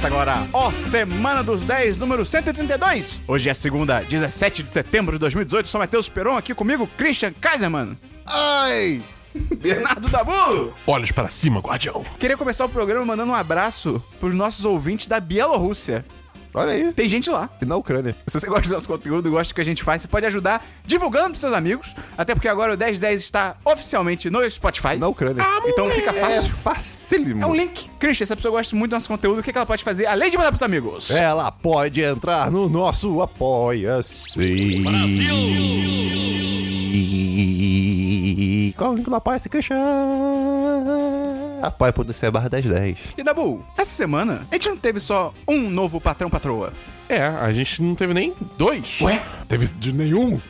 Começa agora, ó, Semana dos 10, número 132. Hoje é segunda, 17 de setembro de 2018. Sou Matheus Peron, aqui comigo, Christian Kaiserman. Ai! Bernardo Dabu. Olhos para cima, guardião. Queria começar o programa mandando um abraço pros nossos ouvintes da Bielorrússia. Olha aí. Tem gente lá. E na Ucrânia. Se você gosta do nosso conteúdo, gosta do que a gente faz, você pode ajudar divulgando pros seus amigos. Até porque agora o 1010 está oficialmente no Spotify. Na Ucrânia. Então fica É fácil. facílimo. É um link. Christian, se a pessoa gosta muito do nosso conteúdo, o que que ela pode fazer além de mandar pros amigos? Ela pode entrar no nosso Apoia-se. Brasil! Qual é o link do Apoia-se, Christian? Apoia.se barra 1010. E Dabu, essa semana a gente não teve só um novo patrão patroa. É, a gente não teve nem dois. Ué? Teve de nenhum?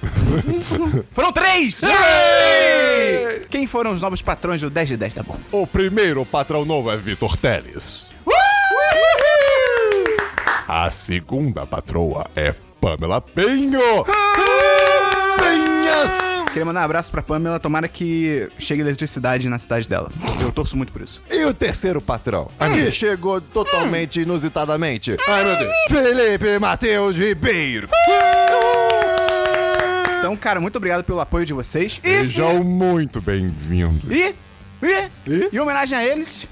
Foram três! Quem foram os novos patrões do 10 de 10, Dabu? O primeiro patrão novo é Vitor Teles. A segunda patroa é Pamela Penho. Penhas! Queria mandar um abraço pra Pamela, tomara que chegue eletricidade na cidade dela. Eu torço muito por isso. E o terceiro patrão, que chegou totalmente inusitadamente. Ai, meu Deus. Felipe Matheus Ribeiro. Então, cara, muito obrigado pelo apoio de vocês. Sejam muito bem-vindos. E, e, E? e, em homenagem a eles,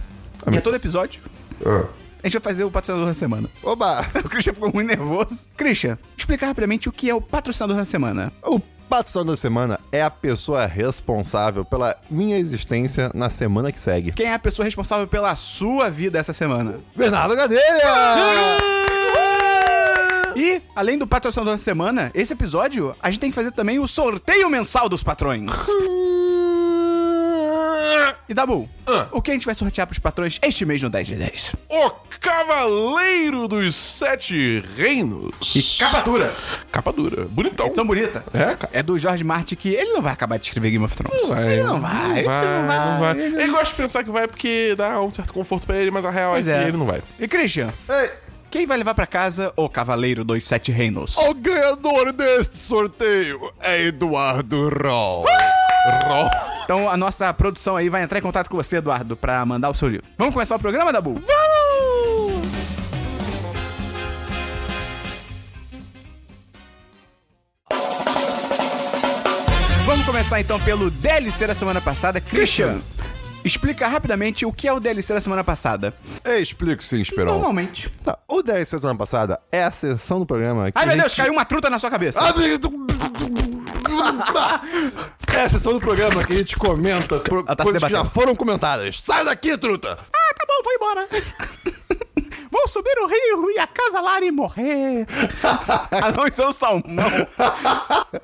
e a todo episódio, a gente vai fazer o patrocinador da semana. Oba! O Christian ficou muito nervoso. Christian, explica rapidamente o que é o patrocinador da semana. O patrocinador da semana é a pessoa responsável pela minha existência na semana que segue. Quem é a pessoa responsável pela sua vida essa semana? Bernardo Gadelha! E, além do patrocinador da semana, esse episódio, a gente tem que fazer também o sorteio mensal dos patrões. E Dabu, Ah. o que a gente vai sortear pros patrões este mês no 10 de 10? O Cavaleiro dos Sete Reinos. E capa dura. Capa dura. Bonitão. Edição bonita. É, cara. É do Jorge Martin que ele não vai acabar de escrever Game of Thrones. Vai, ele não vai, ele não vai. não vai. Ele gosta de pensar que vai porque dá um certo conforto pra ele, mas a real Pois é é. que ele não vai. E Christian, Ei, quem vai levar pra casa o Cavaleiro dos Sete Reinos? o ganhador deste sorteio é Eduardo Roll. Ró. Então a nossa produção aí vai entrar em contato com você, Eduardo, pra mandar o seu livro. Vamos começar o programa, Dabu? Vamos! Vamos começar então pelo DLC da semana passada. Christian, explica rapidamente o que é o DLC da semana passada. Explico sim, Esperon. Normalmente. Tá, o DLC da semana passada é a sessão do programa que Ai, meu gente... Deus, caiu uma truta na sua cabeça. Ah, É a sessão do programa que a gente comenta tá coisas que já foram comentadas. Sai daqui, truta! Ah, tá bom, vou embora. Vou subir o rio e acasalar e morrer. não, isso é um salmão.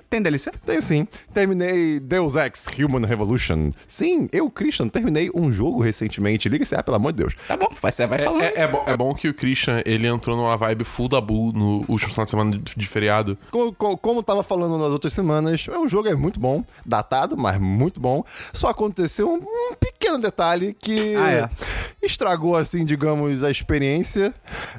Tem DLC? Tem sim. Terminei Deus Ex Human Revolution. Sim, eu, Christian, terminei um jogo recentemente. Liga-se, ah, pelo amor de Deus. Tá bom, você vai falando. É, é bom, é bom que o Christian, ele entrou numa vibe full da Bull no último final de semana de, feriado. Co- co- Como, eu tava falando nas outras semanas, o jogo é muito bom, datado, mas muito bom. Só aconteceu um, um pequeno detalhe que Ah, é. estragou, assim, digamos, a experiência.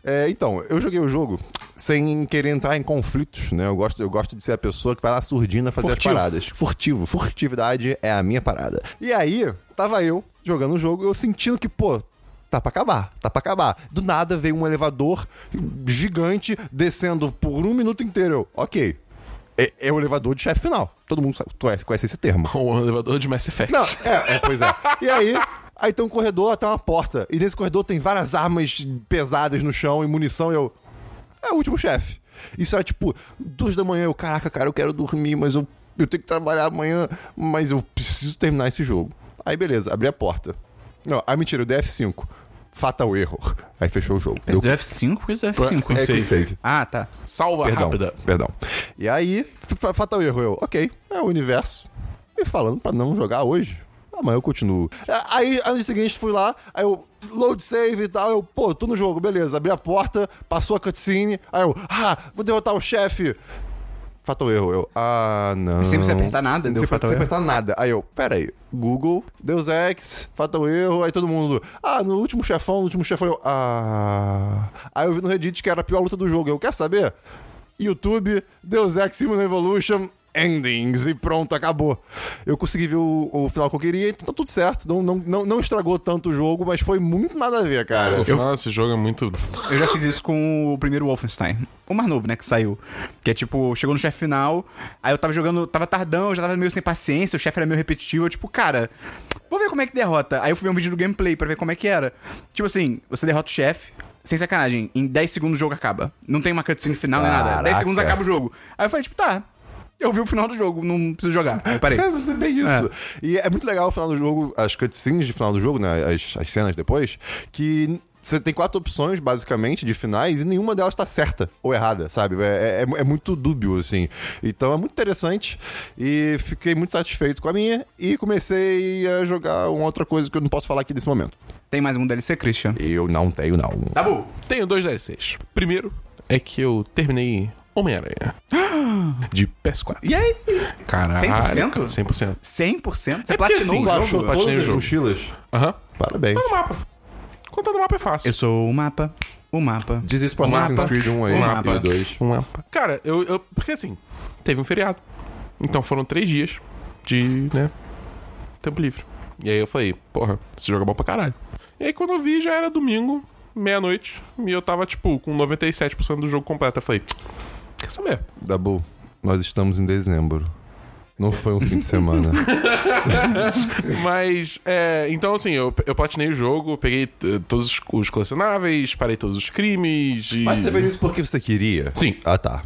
É, então, eu joguei o jogo sem querer entrar em conflitos, né? Eu gosto, eu gosto de ser a pessoa que vai na surdina fazer Furtivo. as paradas. Furtivo. Furtividade é a minha parada. E aí, tava eu jogando o jogo, eu sentindo que, pô, tá pra acabar, tá pra acabar. Do nada veio um elevador gigante descendo por um minuto inteiro. Eu, ok. É, é o elevador de chefe final. Todo mundo sabe, tu conhece esse termo. O elevador de Mass Effect. Não, é, é, pois é. E aí, aí tem um corredor até uma porta. E nesse corredor tem várias armas pesadas no chão e munição. E eu. É o último chefe. Isso era tipo, duas da manhã. Eu, caraca, cara, eu quero dormir, mas eu, eu tenho que trabalhar amanhã. Mas eu preciso terminar esse jogo. Aí, beleza, abri a porta. Não, ah, mentira, eu dei F5. Fatal error. Aí fechou o jogo. Esse do F5? Por que esse do F5? É, quick quick save. save. Ah, tá. Salva Perdão, rápida. perdão. E aí, fa- fatal erro, eu, ok, é o universo me falando pra não jogar hoje. Amanhã eu continuo. A- Aí, ano seguinte, fui lá, aí eu, load save e tal, eu, pô, tô no jogo, beleza. Abri a porta, passou a cutscene, aí eu, ah, vou derrotar o chefe. Fatal erro, eu, ah, não. Sem você apertar nada, deu sem, fatal sem erro. apertar nada. Aí eu, pera aí, Google, Deus Ex, fatal erro, aí todo mundo, ah, no último chefão, no último chefão, eu, ah. Aí eu vi no Reddit que era a pior luta do jogo, eu, quer saber? YouTube, Deus Ex Human Evolution, endings e pronto, acabou. Eu consegui ver o, o final que eu queria, então tá tudo certo. Não, não, não, não estragou tanto o jogo, mas foi muito nada a ver, cara. O final desse jogo é muito. Eu já fiz isso com o primeiro Wolfenstein. O mais novo, né, que saiu. Que é tipo, chegou no chefe final, aí eu tava jogando, tava tardão, eu já tava meio sem paciência, o chefe era meio repetitivo, eu tipo, cara, vou ver como é que derrota. Aí eu fui ver um vídeo do gameplay pra ver como é que era. Tipo assim, você derrota o chefe, sem sacanagem, em 10 segundos o jogo acaba. Não tem uma cutscene final nem nada. 10 Caraca. segundos acaba o jogo. Aí eu falei, tipo, tá. Eu vi o final do jogo, não preciso jogar. Aí parei. É, mas é bem isso. E é muito legal o final do jogo, as cutscenes de final do jogo, né? As, as cenas depois, que você tem quatro opções, basicamente, de finais, e nenhuma delas tá certa ou errada, sabe? É, é, é muito dúbio, assim. Então é muito interessante. E fiquei muito satisfeito com a minha. E comecei a jogar uma outra coisa que eu não posso falar aqui nesse momento. Tem mais um DLC, Christian. Eu não tenho, não. Tá bom. Tenho dois DLCs. Primeiro é que eu terminei Homem-Aranha. De PS4. E aí? Caralho. 100%? 100%. 100%? Você É platinou assim, o jogo, platinei o jogo. mochilas? Aham. Parabéns. Tá no mapa. Contar no mapa é fácil. Eu sou o mapa, o mapa. Diz isso pra O Assassin's mapa. Creed 1 aí, O mapa. e 2. Um mapa. Cara, eu, eu. Porque assim, teve um feriado. Então foram três dias de, né? Tempo livre. E aí eu falei, porra, esse jogo é bom pra caralho. E aí quando eu vi já era domingo, meia-noite. E eu tava, tipo, com 97% do jogo completo. Eu falei, quer saber? Dabu, nós estamos em dezembro. Não foi um fim de semana. Mas, é, então assim, eu, eu platinei o jogo, peguei eh, todos os, os colecionáveis, parei todos os crimes e... Mas você fez isso porque você queria? Sim. Ah, tá.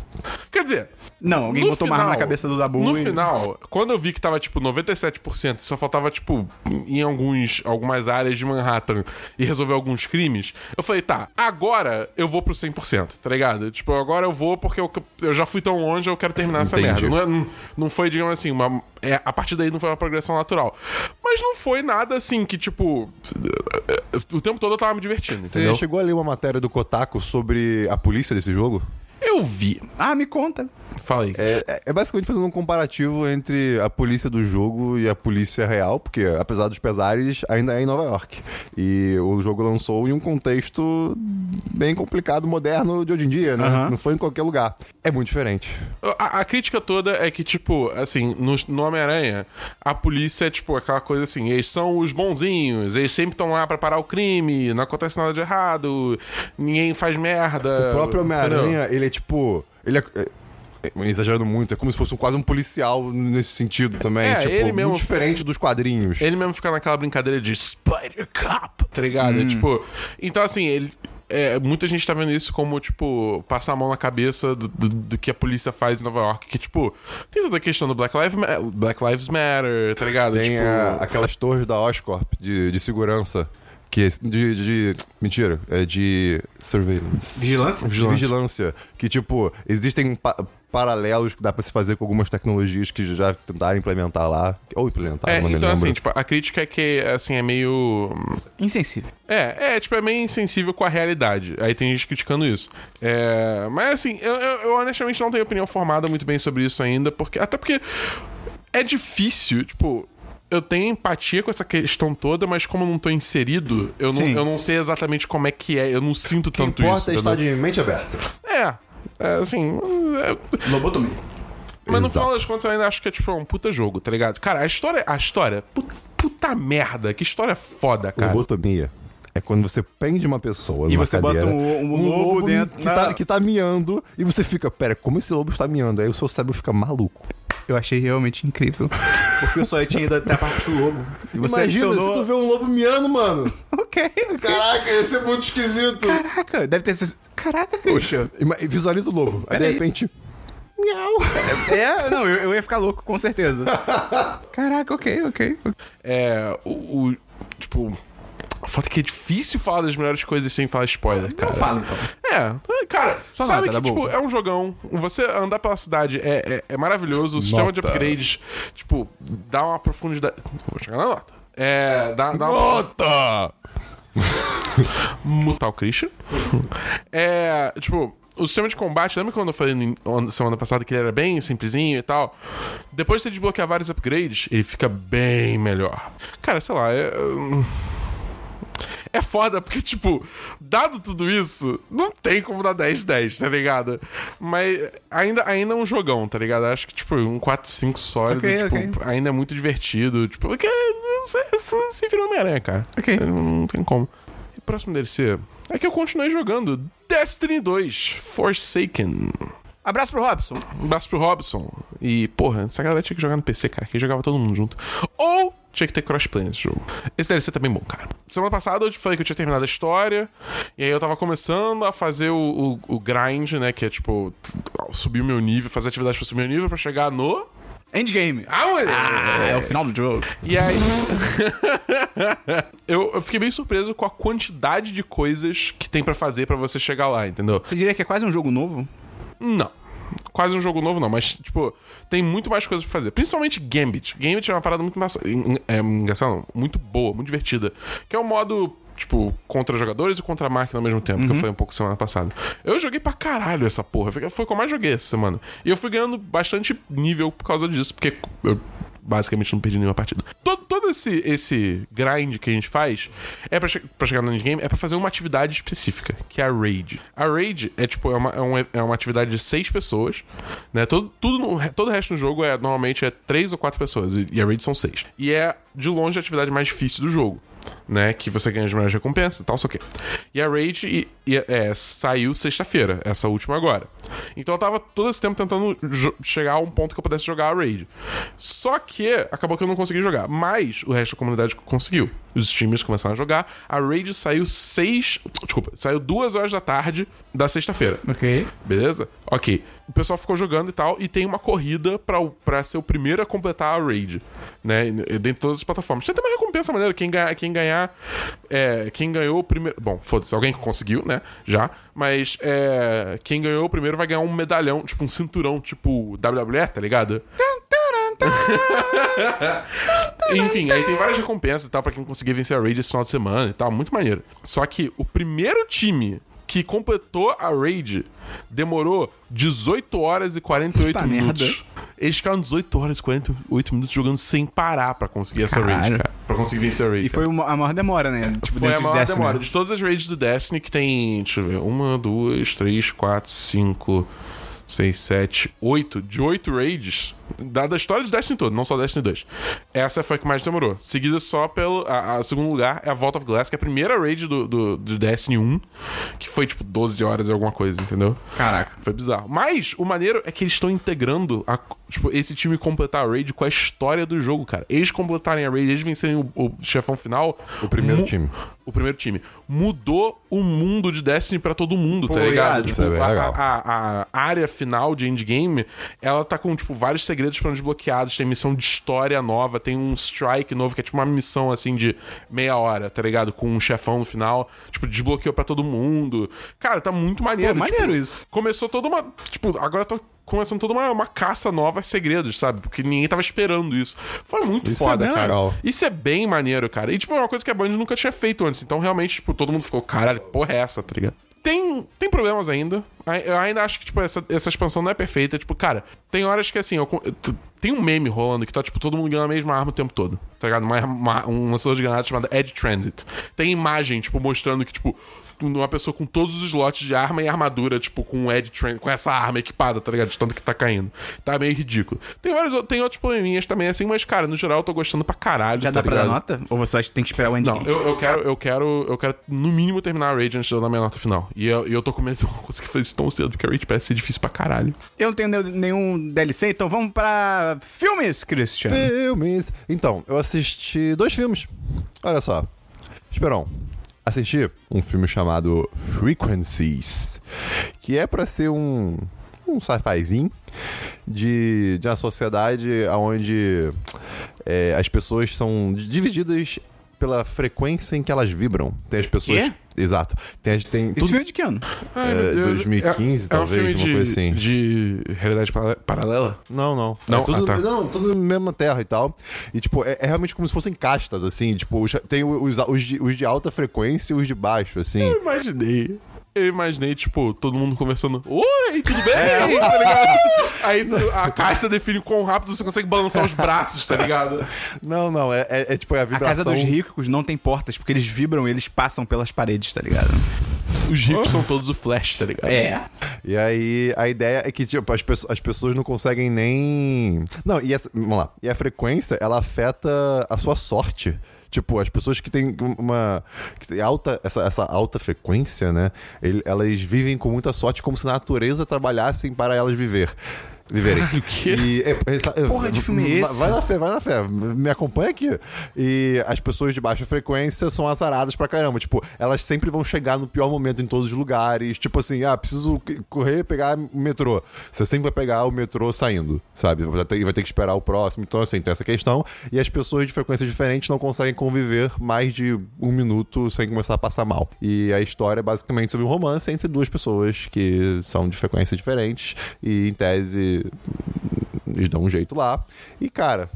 Quer dizer, Não, alguém botou uma arma final- na cabeça do Dabu No e... final, quando eu vi que tava, tipo, 97%, só faltava, tipo, em alguns, algumas áreas de Manhattan e resolver alguns crimes, eu falei, tá, agora eu vou pro 100%, tá ligado? Tipo, agora eu vou porque eu, eu já fui tão longe, eu quero terminar essa Entendi. merda. Não, é- não, não foi, digamos assim, uma. É, a partir daí não foi uma progressão natural. Mas não foi nada assim que, tipo. O tempo todo eu tava me divertindo, Você entendeu? chegou a ler uma matéria do Kotaku sobre a polícia desse jogo? Eu vi. Ah, me conta. Falei. É, é- é basicamente fazendo um comparativo entre a polícia do jogo e a polícia real, porque apesar dos pesares, ainda é em Nova York. E o jogo lançou em um contexto bem complicado, moderno de hoje em dia, né? Aham. Não foi em qualquer lugar. É muito diferente. A, a crítica toda é que, tipo, assim, no, no Homem-Aranha, a polícia é, tipo, aquela coisa assim, eles são os bonzinhos, eles sempre estão lá pra parar o crime, não acontece nada de errado, ninguém faz merda. O próprio? Homem-Aranha, ele é tipo. Ele é. É- Exagerando muito, é como se fosse quase um policial nesse sentido também. É, tipo, ele muito mesmo- diferente dos quadrinhos. Ele mesmo fica naquela brincadeira de Spider Cop, tá ligado? Hum. É, tipo, então assim, ele. é, muita gente tá vendo isso como, tipo, passar a mão na cabeça do, do- do que a polícia faz em Nova York. Que, tipo, tem toda a questão do Black Lives, Ma- Black Lives Matter, tá ligado? Tem tipo, a- aquelas torres da Oscorp de, de segurança. Que é de, de- Mentira, é de surveillance. Vigilância? De vigilância. Que, tipo, existem pa- paralelos que dá pra se fazer com algumas tecnologias que já tentaram implementar lá. Ou implementaram, É, não então assim, tipo, a crítica é que, assim, é meio... Insensível. É, é, tipo, é meio insensível com a realidade. Aí tem gente criticando isso. É, mas assim, eu, eu- eu honestamente não tenho opinião formada muito bem sobre isso ainda, porque. Até porque é difícil, tipo. Eu tenho empatia com essa questão toda, mas como eu não tô inserido, eu não, eu não sei exatamente como é que é. Eu não sinto O que tanto importa isso. é estar de mente aberta. É. É, assim. é- Lobotomia. mas no Exato. final das contas eu ainda acho que é tipo um puta jogo, tá ligado? Cara, a história. A história. Puta, puta merda, que história foda, cara. Lobotomia é quando você prende uma pessoa E você bota cadeira, um- um lobo dentro- que, na- tá, que tá miando e você fica, pera, como esse lobo está miando? Aí o seu cérebro fica maluco. Eu achei realmente incrível. Porque eu só tinha ido até a parte do lobo. E você Imagina adicionou... se tu vê um lobo miando, mano. Ok, ok. Caraca, ia ser muito esquisito. Caraca, deve ter sido... Caraca, Christian. Ima- Visualiza o lobo. Aí de repente. Miau. É, não, eu, eu ia ficar louco, com certeza. Caraca, ok, ok. É. O. o- tipo. A foto é que é difícil falar das melhores coisas sem falar spoiler, cara. Fala então. É, cara, Só sabe nota, que, tá bom. tipo, é um jogão. Você andar pela cidade é, é, é maravilhoso. O sistema de Nota. upgrades, tipo, dá uma profundidade. Vou chegar na nota. É. Dá, dá uma. Nota! mutar o Christian. é, tipo, o sistema de combate, lembra quando eu falei no- semana passada que ele era bem simplesinho e tal? Depois de você desbloquear vários upgrades, ele fica bem melhor. Cara, sei lá, é. É foda, porque, tipo, dado tudo isso, não tem como dar 10-10, tá ligado? Mas ainda, ainda é um jogão, tá ligado? Acho que, tipo, um 4-5 sólido, Ok, tipo, ok. ainda é muito divertido. Tipo, porque você, você se virou Homem-Aranha, cara. Ok. Não, não tem como. E o próximo DLC é que eu continuei jogando Destiny 2 Forsaken. Abraço pro Robson. Um abraço pro Robson. E, porra, essa galera tinha que jogar no PC, cara, que jogava todo mundo junto. Ou tinha que ter crossplay nesse jogo. Esse DLC tá bem bom, cara. Semana passada eu te falei que eu tinha terminado a história. E aí eu tava começando a fazer o, o, o grind, né? Que é tipo, subir o meu nível, fazer atividade pra subir o meu nível pra chegar no. Endgame. Ah, moleque! Ah, é o final do jogo. E aí. eu, eu fiquei bem surpreso com a quantidade de coisas que tem pra fazer pra você chegar lá, entendeu? Você diria que é quase um jogo novo? Não. Quase um jogo novo, não, mas, tipo, tem muito mais coisas pra fazer. Principalmente Gambit. Gambit é uma parada muito engraçada. É, engraçada, não, muito boa, muito divertida. Que é o modo, tipo, contra jogadores e contra máquina ao mesmo tempo, que eu falei um pouco semana passada. Eu joguei pra caralho essa porra. Foi foi o que eu mais joguei essa semana. E eu fui ganhando bastante nível por causa disso, porque eu basicamente não perdi nenhuma partida. Todo, todo esse, esse grind que a gente faz é pra, che chegar no endgame, é pra fazer uma atividade específica, que é a raid. A raid é tipo, é uma, é uma, é uma atividade de seis pessoas, né? Todo, tudo no- todo o resto do jogo é normalmente é três ou quatro pessoas, e, e a raid são seis. E é de longe a atividade mais difícil do jogo. Né, que você ganha as melhores recompensas e tal, só que. E a Raid e- e- é, saiu sexta-feira, essa última agora. Então eu tava todo esse tempo tentando chegar a um ponto que eu pudesse jogar a Raid. Só que acabou que eu não consegui jogar. Mas o resto da comunidade conseguiu. Os streamers começaram a jogar. A Raid saiu seis. Desculpa, saiu duas horas da tarde da sexta-feira. Ok. Beleza? Ok. O pessoal ficou jogando e tal, e tem uma corrida pra, pra ser o primeiro a completar a raid, né? Dentro de todas as plataformas. Tem até uma recompensa maneira. Quem ganhar. Quem, ganhar é, quem ganhou o primeiro. Bom, foda-se, alguém que conseguiu, né? Já. Mas é, quem ganhou o primeiro vai ganhar um medalhão, tipo um cinturão, tipo WWE, tá ligado? Enfim, aí tem várias recompensas e tal pra quem conseguir vencer a raid esse final de semana e tal. Muito maneiro. Só que o primeiro time que completou a raid demorou 18 horas e 48 Puta minutos. merda. Eles ficaram 18 horas e 48 minutos jogando sem parar pra conseguir essa raid, Caralho. cara. Pra conseguir vencer a raid. E foi uma- a maior demora, né? Tipo, Foi a de maior Destiny. demora. De todas as raids do Destiny, que tem, deixa eu ver, uma, duas, três, quatro, cinco, seis, sete, oito. De oito raids, da, da história de Destiny todo, não só Destiny 2. Essa foi a que mais demorou. Seguida só pelo. A, a segundo lugar é a Vault of Glass, que é a primeira raid do, do, do Destiny 1, que foi tipo 12 horas e alguma coisa, entendeu? Caraca. Foi bizarro. Mas o maneiro é que eles estão integrando a- tipo, esse time completar a raid com a história do jogo, cara. Eles completarem a raid, eles vencerem o, o chefão final. O primeiro time. O primeiro time. Mudou o mundo de Destiny pra todo mundo, Pô, tá ligado? Tipo, é a, a- a área final de endgame, ela tá com, tipo, vários segredos foram desbloqueados. Tem missão de história nova, tem um strike novo, que é tipo uma missão assim de meia hora, tá ligado? Com um chefão no final. Tipo, desbloqueou pra todo mundo. Cara, tá muito maneiro. Pô, maneiro tipo, isso. Começou toda uma. Tipo, agora tá começando toda uma, uma caça nova a segredos, sabe? Porque ninguém tava esperando isso. Foi muito Isso é foda, bem cara. legal. Isso é bem maneiro, cara. E, tipo, é uma coisa que a Band nunca tinha feito antes. Então, realmente, tipo, todo mundo ficou, caralho, porra é essa, tá ligado? Tem, tem problemas ainda. Ai- Eu ainda acho que, tipo, essa, essa expansão não é perfeita. Tipo, cara, tem horas que, assim, eu tem um meme rolando que tá, tipo, todo mundo ganhando a mesma arma o tempo todo. Tá ligado? Uma, uma, um lançador de granadas chamado Edge Transit. Tem imagem, tipo, mostrando que, tipo, uma pessoa com todos os slots de arma e armadura, tipo, com o Edge Transit, com essa arma equipada, tá ligado? De tanto que tá caindo. Tá meio ridículo. Tem vários, tem outros probleminhas também, assim, mas, cara, no geral eu tô gostando pra caralho. Já tá dá pra dar ligado? nota? Ou você acha que tem que esperar o Não, endgame? eu, eu quero, eu quero, eu quero no mínimo terminar a Raid antes de eu dar minha nota final. E eu, e eu tô com medo de eu não conseguir fazer isso tão cedo, porque a Raid parece ser difícil pra caralho. Eu não tenho ne- nenhum DLC, então vamos pra filmes, Christian. Filmes. Então, eu assisti dois filmes. Olha só. Esperão. Assisti um filme chamado Frequencies, que é pra ser um um sci-fizinho de, de uma sociedade onde é, as pessoas são divididas pela frequência em que elas vibram. Tem as pessoas. Quê? Exato. Tem, as- tem Esse tudo- filme é de que ano? Ai, É, meu Deus. 2015, É- talvez, é um filme uma de, coisa assim. De realidade para- paralela? Não, não. Não? É tudo, Ah, tá. não, tudo na mesma terra e tal. E, tipo, é, é realmente como se fossem castas, assim. Tipo, os- tem os, os, de, os de alta frequência e os de baixo, assim. Eu imaginei. Eu imaginei, tipo, todo mundo conversando. Oi, tudo bem? Tá ligado? Aí a caixa define quão rápido você consegue balançar os braços, tá ligado? Não, não, é, é- é tipo é a A vibração. casa dos ricos não tem portas, porque eles vibram e eles passam pelas paredes, tá ligado? Os ricos são todos o Flash, tá ligado? É. E aí, a ideia é que, tipo, as, pessoas- as pessoas não conseguem nem. Não, e essa. Vamos lá. E a frequência, ela afeta a sua sorte. Tipo, as pessoas que têm uma. Que tem alta, essa, essa alta frequência, né? elas vivem com muita sorte, como se a natureza trabalhassem para elas viver. Viverem. Caralho, o quê? E, é, essa- porra de filme é esse? Vai na fé, vai na fé. Me acompanha aqui. E as pessoas de baixa frequência são azaradas pra caramba. Tipo, elas sempre vão chegar no pior momento em todos os lugares. Tipo assim, ah, preciso correr pegar o metrô. Você sempre vai pegar o metrô saindo, sabe? Vai ter, vai ter que esperar o próximo. Então, assim, tem essa questão. E as pessoas de frequências diferentes não conseguem conviver mais de um minuto sem começar a passar mal. E a história é basicamente sobre um romance entre duas pessoas que são de frequências diferentes. E, em tese, eles dão um jeito lá. E, cara,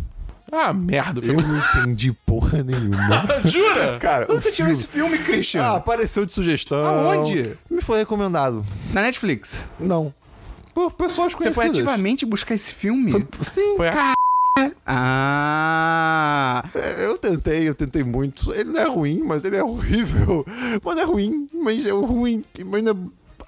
Ah, merda. eu não entendi porra nenhuma. Jura? Cara, você tirou esse filme, Christian? Ah, apareceu de sugestão. Aonde? Me foi recomendado. Na Netflix. Não. Por pessoas Você conhecidas. foi ativamente buscar esse filme? Sim. Foi a... Ah. É, Eu tentei, eu tentei muito. Ele não é ruim, mas ele é horrível. Mas é ruim, mas é ruim. Mas não é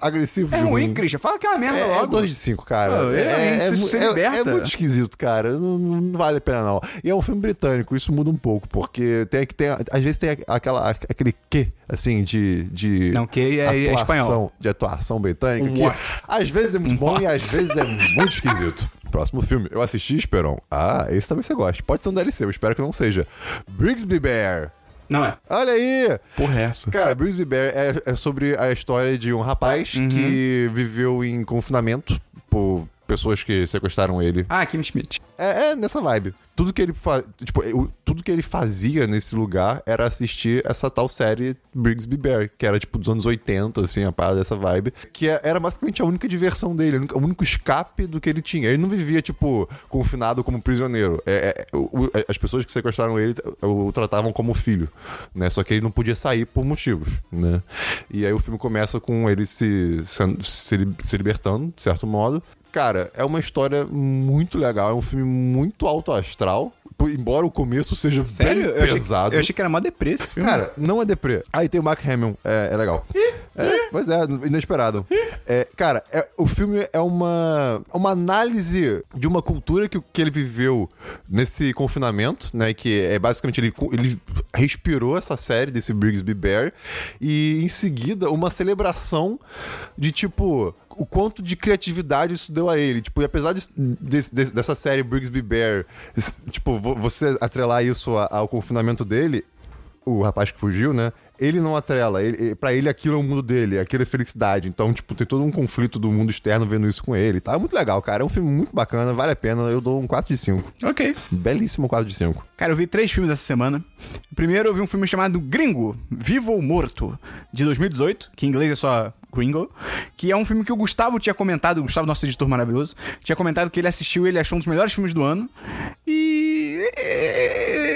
agressivo É de ruim, ruim. Christian. Fala que é uma merda É, logo. 2 de 5, cara. É, isso mu- se é- é muito esquisito, cara. Não, não vale a pena, não. E é um filme britânico, isso muda um pouco, porque tem que tem, às vezes tem aquela, aquele quê, assim, de. de Não, que é- é atuação- espanhol. De atuação britânica, Um que what? às vezes é muito bom e às vezes é muito esquisito. Próximo filme, eu assisti, Esperon. Ah, esse também você gosta. Pode ser um DLC, eu espero que não seja. Brigsby Bear. Não é. Olha aí! Porra é essa? Cara, Brigsby Bear é, é sobre a história de um rapaz que viveu em confinamento por pessoas que sequestraram ele. Ah, Kim Schmidt. É, é nessa vibe. Tudo que ele fa... tipo, o- tudo que ele fazia nesse lugar era assistir essa tal série Brigsby Bear, que era tipo dos anos 80, assim, a parada dessa vibe, que é- era basicamente a única diversão dele, o único- escape do que ele tinha. Ele não vivia, tipo, confinado como prisioneiro. É, é, o- o- as pessoas que sequestraram ele o, tratavam como filho, né? Só que ele não podia sair por motivos, né? E aí o filme começa com ele se, se, se libertando, de certo modo, Cara, é uma história muito legal, é um filme muito alto astral. Embora o começo seja Sério? bem Eu achei, pesado. eu achei que era mó deprê esse filme. Cara, não é deprê. Aí tem o Mark Hamill, é, é legal. É, pois é, inesperado. É, cara, é- o filme é uma, uma análise de uma cultura que, que ele viveu nesse confinamento, né? Que é basicamente ele, ele respirou essa série desse Brigsby Bear e em seguida uma celebração de tipo o quanto de criatividade isso deu a ele. Tipo, e apesar de- desse- desse- dessa série Brigsby Bear, tipo, vo- você atrelar isso ao confinamento dele, o rapaz que fugiu, né? Ele não atrela. Ele, para ele aquilo é o mundo dele, aquilo é felicidade. Então, tipo, tem todo um conflito do mundo externo vendo isso com ele. Tá É muito legal, cara. É um filme muito bacana, vale a pena. Eu dou um 4 de 5. Ok. Belíssimo 4 de 5. Cara, eu vi três filmes essa semana. Primeiro, eu vi um filme chamado Gringo, Vivo ou Morto, de 2018, que em inglês é só Gringo, que é um filme que o Gustavo tinha comentado, o Gustavo, nosso editor maravilhoso, tinha comentado que ele assistiu e ele achou um dos melhores filmes do ano. E.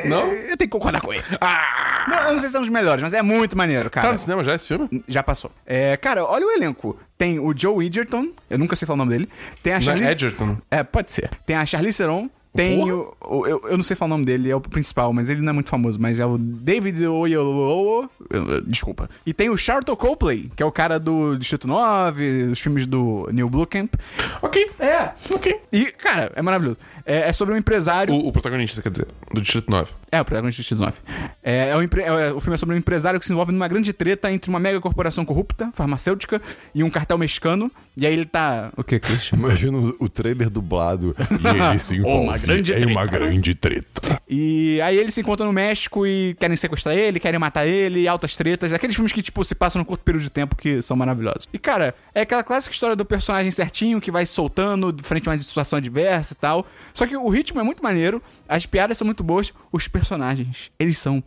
Não? Eu tenho que concordar com ele. Ah! Não, eu não sei se é um dos melhores, mas é muito maneiro, cara. Tá no cinema já esse filme? Já passou. É, cara, olha o elenco. Tem o Joe Edgerton, eu nunca sei falar o nome dele. Tem a Não é Charlize... Edgerton? É, pode ser. Tem a Charlize Theron. Tem o, o- eu, eu não sei falar o nome dele, é o principal, mas ele não é muito famoso, mas é o David Oyelowo. Desculpa. E tem o Charlton Copley, que é o cara do Distrito 9, dos filmes do Neil Blomkamp. Ok. É. Ok. E, cara, é maravilhoso. É, é sobre um empresário. O, o protagonista, quer dizer, do Distrito 9. É, o protagonista do Distrito 9. É, é um empre- é, o filme é sobre um empresário que se envolve numa grande treta entre uma mega corporação corrupta, farmacêutica, e um cartel mexicano. E aí ele tá. O que, Christian? Imagina o, trailer dublado e ele se envolve Uma grande em uma treta. grande treta. E aí eles se encontram no México e querem sequestrar ele, querem matar ele, altas tretas. Aqueles filmes que, tipo, se passam num curto período de tempo que são maravilhosos. E, cara, é aquela clássica história do personagem certinho que vai soltando frente a uma situação adversa e tal. Só que o ritmo é muito maneiro, as piadas são muito boas, os personagens, eles são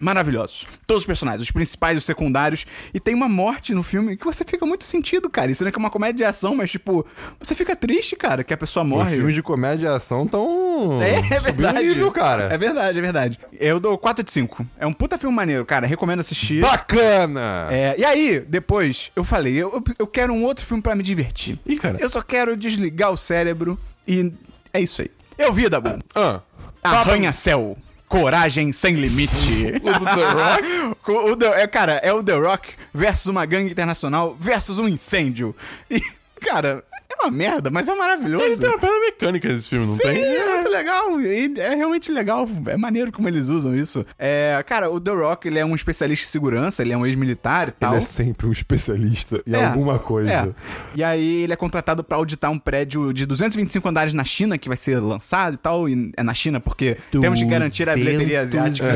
maravilhosos. Todos os personagens, os principais, os secundários. E tem uma morte no filme que você fica muito sentido, cara. Isso não é que é uma comédia de ação, mas, tipo, você fica triste, cara, que a pessoa Os morre. filmes de comédia e ação tão. É, é verdade. nível, cara. É verdade, é verdade. Eu dou 4 de 5. É um puta filme maneiro, cara. Recomendo assistir. Bacana! É, e aí, depois, eu falei, eu, eu- quero um outro filme pra me divertir. Ih, cara. Eu só quero desligar o cérebro e é isso aí. Eu vi, Dabu. Ah. Arranha-céu. Coragem sem limite. O do The Rock? O The- é, cara, é o The Rock versus uma gangue internacional versus um incêndio. E, cara, uma merda, mas é maravilhoso. Ele tem uma pedra mecânica nesse filme, não Sim, tem? é muito legal. E é realmente legal. É maneiro como eles usam isso. É, cara, o The Rock, ele é um especialista em segurança, ele é um ex-militar e tal. Ele é sempre um especialista em É, alguma coisa. é. E aí ele é contratado pra auditar um prédio de 225 andares na China, que vai ser lançado e tal. E é na China porque temos que garantir a bilheteria asiática.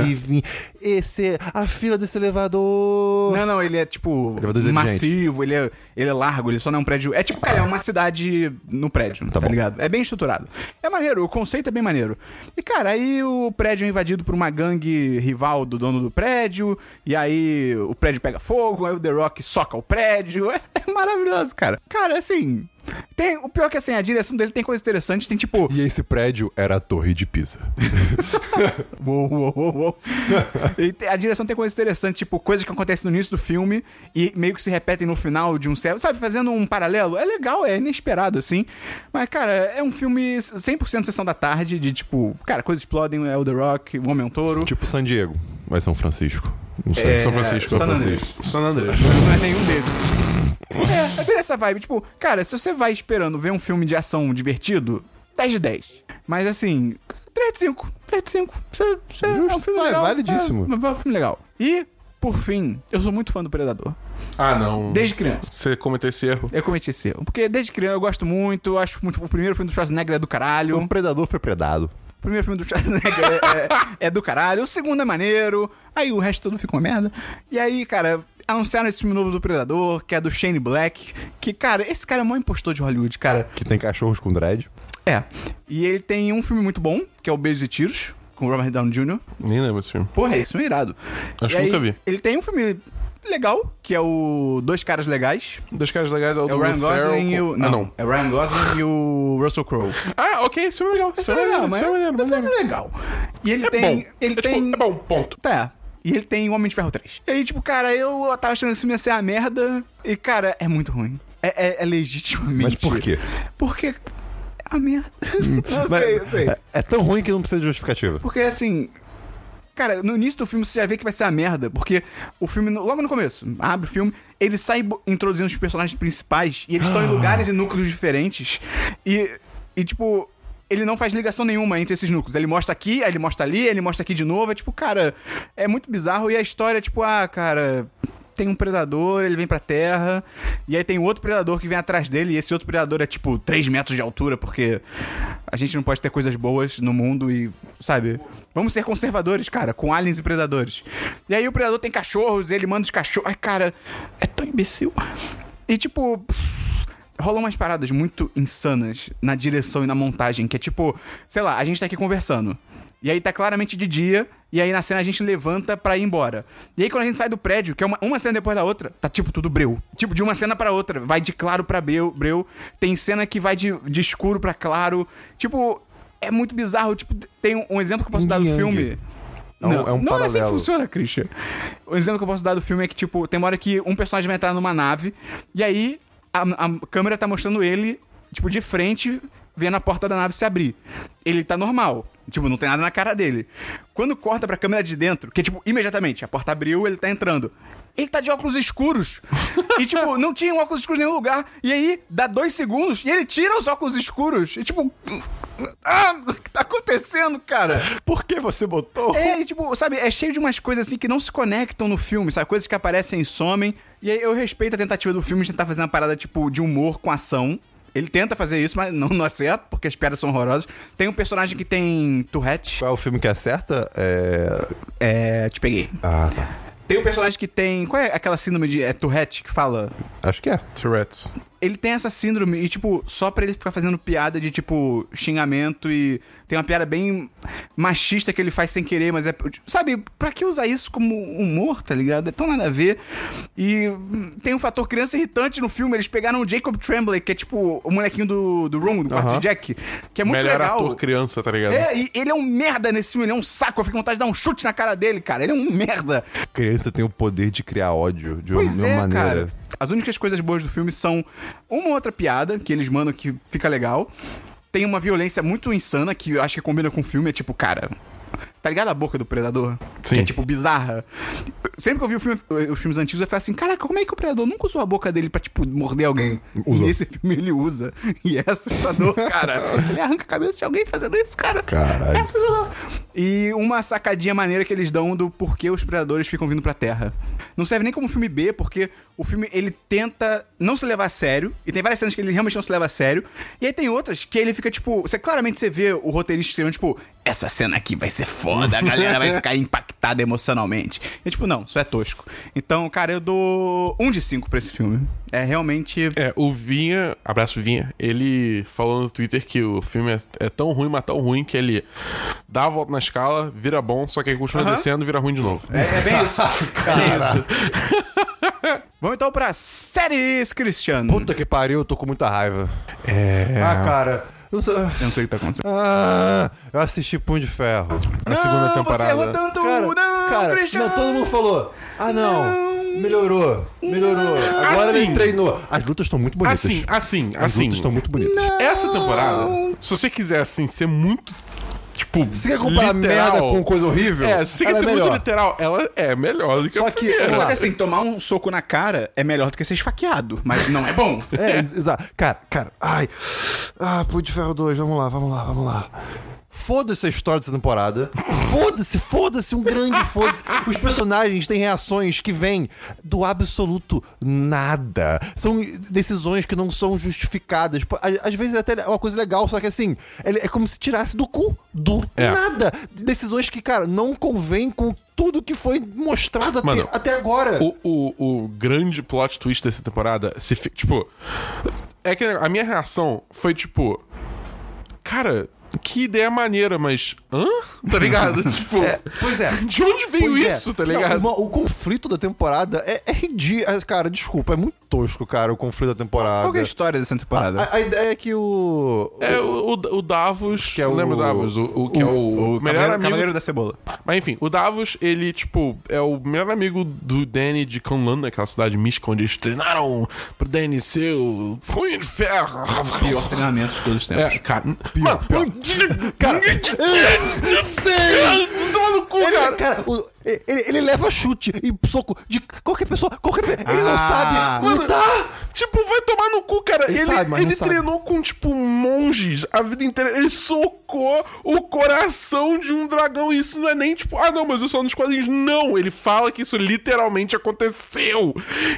220. Esse, a fila desse elevador. Não, não, ele é tipo Elevador massivo, ele é, ele é largo, ele só não é um prédio. É tipo, cara, é uma cidade no prédio, tá, bom. ligado? É bem estruturado. É maneiro, o conceito é bem maneiro. E, cara, aí o prédio é invadido por uma gangue rival do dono do prédio, e aí o prédio pega fogo, aí o The Rock soca o prédio. É, maravilhoso, cara. Cara, assim. Tem, o pior é que assim, a direção dele tem coisas interessantes, tem tipo. E esse prédio era a Torre de Pisa. Uou, uou, uou, uou. E te- a direção tem coisas interessantes, tipo, coisas que acontecem no início do filme e meio que se repetem no final de um certo. Sabe, fazendo um paralelo. É legal, é inesperado, assim. Mas, cara, é um filme 100% sessão da tarde, de tipo, cara, coisas explodem, é o The Rock, o Homem Touro. tipo San Diego. Vai São Francisco. Não sei. É, São Francisco, São San Andreas. Francisco. San Andreas. Não é nenhum desses. É, é bem essa vibe. Tipo, cara, se você vai esperando ver um filme de ação divertido, 10 de 10. Mas assim, 3 de 5. 3 de 5. Você, você é um Justo, filme vai, legal. validíssimo. É, é um filme legal. E, por fim, eu sou muito fã do Predador. Ah, não. Desde criança. Você cometeu esse erro? Eu cometi esse erro. Porque desde criança eu gosto muito, acho muito. O primeiro filme do Schwarzenegger é do caralho. O predador foi predado. O primeiro filme do Schwarzenegger é, é- é do caralho. O segundo é maneiro. Aí o resto tudo fica uma merda. E aí, cara, anunciaram esse filme novo do Predador, que é do Shane Black. Que, cara, esse cara é o maior impostor de Hollywood, cara. Que tem cachorros com dread. É. E ele tem um filme muito bom, que é o Beijos e Tiros, com o Robert Downey Jr. Nem lembro desse filme. Porra, isso é irado. Acho E que aí, nunca vi. Ele tem um filme legal, que é o Dois Caras Legais. Dos caras legais é o É o Ryan Gosling e o... Ah, Não, não. é o Ryan Gosling e o Russell Crowe. Ah, ok, esse filme é legal. Esse filme é legal, mas esse filme é é um legal. E ele É tem... bom. Ele É, tipo, tem... É bom, ponto. Tá. E ele tem Homem de Ferro 3. E aí, tipo, cara, eu tava achando que isso ia ser a merda. E, cara, é muito ruim. É, é- é legitimamente. Mas por quê? Porque é a merda. eu Mas- sei, eu sei. É, é tão ruim que não precisa de justificativa. Porque, assim... Cara, no início do filme você já vê que vai ser a merda. Porque o filme, logo no começo, abre o filme, ele sai introduzindo os personagens principais. E eles estão em lugares e núcleos diferentes. E, e, tipo... Ele não faz ligação nenhuma entre esses núcleos. Ele mostra aqui, aí ele mostra ali, aí ele mostra aqui de novo. É tipo, cara, é muito bizarro. E a história é tipo, ah, cara, tem um predador, ele vem pra terra, e aí tem outro predador que vem atrás dele, e esse outro predador é tipo 3 metros de altura, porque a gente não pode ter coisas boas no mundo e, sabe? Vamos ser conservadores, cara, com aliens e predadores. E aí o predador tem cachorros, ele manda os cachorros. Ai, cara, é tão imbecil. E tipo. Rolam umas paradas muito insanas na direção e na montagem, que é tipo, sei lá, a gente tá aqui conversando. E aí tá claramente de dia, e aí na cena a gente levanta pra ir embora. E aí quando a gente sai do prédio, que é uma, uma cena depois da outra, tá tipo tudo breu. Tipo, de uma cena pra outra, vai de claro pra breu. breu. Tem cena que vai de, de escuro pra claro. Tipo, é muito bizarro. Tipo, tem um, um exemplo que eu posso dar do filme. É um- é um não é assim que funciona, Christian. O exemplo que eu posso dar do filme é que, tipo, tem uma hora que um personagem vai entrar numa nave, e aí a, a câmera tá mostrando ele, tipo, de frente, vendo a porta da nave se abrir. Ele tá normal. Tipo, não tem nada na cara dele. Quando corta pra câmera de dentro, que tipo, imediatamente, a porta abriu, ele tá entrando. Ele tá de óculos escuros. e, tipo, não tinha um óculos escuros em nenhum lugar. E aí, dá dois segundos e ele tira os óculos escuros. E, tipo. Ah, o que tá acontecendo, cara? Por que você botou? É, e, tipo, sabe, é cheio de umas coisas assim que não se conectam no filme, sabe? Coisas que aparecem e somem. E aí eu respeito a tentativa do filme de tentar fazer uma parada, tipo, de humor com ação. Ele tenta fazer isso, mas não, não acerta, porque as piadas são horrorosas. Tem um personagem que tem Tourette. Qual é o filme que acerta? É. É. Te peguei. Ah, tá. Tem um personagem que tem. Qual é aquela síndrome de é, Tourette que fala? Acho que é. Tourette's. Ele tem essa síndrome e, tipo, só pra ele ficar fazendo piada de, tipo, xingamento e tem uma piada bem machista que ele faz sem querer, mas é. Sabe, pra que usar isso como humor, tá ligado? É tão nada a ver. E tem um fator criança irritante no filme. Eles pegaram o Jacob Tremblay, que é tipo o molequinho do, do Room, do quarto de Jack, que é muito Melhor legal. ator criança, tá ligado? É, e ele é um merda nesse filme, ele é um saco. Eu fico com vontade de dar um chute na cara dele, cara. Ele é um merda. Criança tem o poder de criar ódio de Pois uma é, maneira. cara. As únicas coisas boas do filme são uma outra piada que eles mandam que fica legal. Tem uma violência muito insana que eu acho que combina com o filme. É tipo, cara. Tá ligado a boca do predador? Sim. Que é tipo bizarra. Sempre que eu vi o filme- os filmes antigos, eu falei assim: caraca, como é que o predador nunca usou a boca dele pra, tipo, morder alguém? Usou. E nesse filme ele usa. E é assustador, cara. ele arranca a cabeça de alguém fazendo isso, cara. Caralho. É assustador. E uma sacadinha maneira que eles dão do porquê os predadores ficam vindo pra Terra. Não serve nem como filme B, porque o filme ele tenta não se levar a sério. E tem várias cenas que ele realmente não se leva a sério. E aí tem outras que ele fica tipo. Você claramente você vê o roteirista escrevendo, tipo, essa cena aqui vai ser foda, a galera vai ficar impactada emocionalmente. E tipo, não, isso é tosco. Então, cara, eu dou um de cinco pra esse filme. É realmente. É, o Vinha, abraço Vinha, ele falou no Twitter que o filme é, é tão ruim, mas tão ruim que ele dá a volta na escala, vira bom, só que aí continua Aham. descendo e vira ruim de novo. É, é bem isso. é isso. Vamos então pra séries, Cristiano. Puta que pariu, eu tô com muita raiva. É. Ah, cara. Eu, só- Eu não sei o que tá acontecendo. Ah, eu assisti Punho de Ferro. A segunda Não, temporada. Você errou tanto, Cara, não, cara, Cristiano. não, todo mundo falou. Ah, não. Melhorou. Melhorou. Agora Assim. ele treinou. As lutas estão muito bonitas. Assim, assim, As assim. lutas estão muito bonitas. Essa temporada, se você quiser, assim, ser muito. Tipo. Se você quer comparar literal, merda com coisa horrível, É, se você quer ela é ser muito melhor. literal, ela é melhor do que Só a que- primeira. Só que assim, tomar um soco na cara é melhor do que ser esfaqueado, mas não é bom. É, ex- exato. Cara, cara, ai. Ah, Punho de Ferro 2, vamos lá, vamos lá, vamos lá. Foda-se a história dessa temporada. Foda-se, foda-se, um grande foda-se. Os personagens têm reações que vêm do absoluto nada. São decisões que não são justificadas. Às vezes até é uma coisa legal, só que assim, é como se tirasse do cu. Do É. nada. Decisões que, cara, não convêm com tudo que foi mostrado até, Mano, até agora. O, o, o grande plot twist dessa temporada, se, tipo. É que a minha reação foi tipo. Cara, que ideia maneira, mas. Hã? Tá ligado? tipo. Pois é. De onde veio Pois é. isso, tá Não, ligado? uma- o conflito da temporada é, é ridículo. Cara, desculpa, é muito tosco, cara, o conflito da temporada. Qual que é a história dessa temporada? A, a ideia é que o. É o, o, o Davos. Que é o- Lembra o Davos? O, o que é o, o melhor Cavaleiro, amigo. Cavaleiro da Cebola. Mas enfim, o Davos, ele, tipo, é o melhor amigo do Danny de Kunlun, naquela cidade mística onde eles treinaram pro Danny ser o punho de ferro. Pior treinamento de todos os tempos. É, cara. Mano, pior. Cara, eu sei! Toma no cu, Ele, cara. cara, o- ele, ele leva chute e soco de qualquer pessoa, qualquer pe- Ele não Ah. sabe Mano, lutar! Tipo, vai tomar no cu, cara. Ele Ele, sabe, ele sabe. treinou com, tipo, monges a vida inteira. Ele socou o coração de um dragão. E isso não é nem, tipo, ah, não, mas isso é nos quadrinhos. Não, ele fala que isso literalmente aconteceu.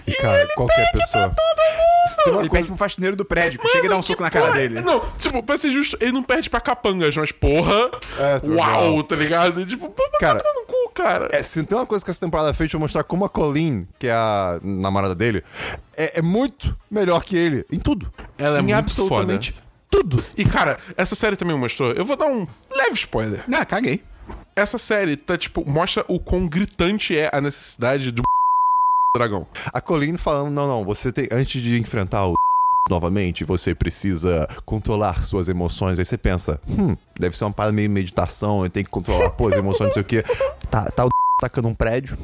E Cara, ele qualquer pede pessoa. pra todo mundo. Ele pede pro faxineiro do prédio, que chega e dá um Mano, soco na cara porra- dele. Não, tipo, pra ser justo, ele não perde pra capangas, mas porra. É, tá uau, legal. tá ligado? Tipo, pô, Cara, tomar no cu, cara. É, se tem uma coisa que essa temporada fez foi mostrar como a Colleen, que é a namorada dele, é, é muito melhor que ele em tudo. Ela é em muito absolutamente tudo. E, cara, essa série também mostrou. Eu vou dar um leve spoiler. Ah, caguei. Essa série tá, tipo, mostra o quão gritante é a necessidade do dragão. A Colleen falando, não, não, você tem, antes de enfrentar o novamente, você precisa controlar suas emoções. Aí você pensa, hum, deve ser uma parada meio meditação, eu tenho que controlar, pô, as emoções, não sei o quê. Tá, tá o atacando um prédio,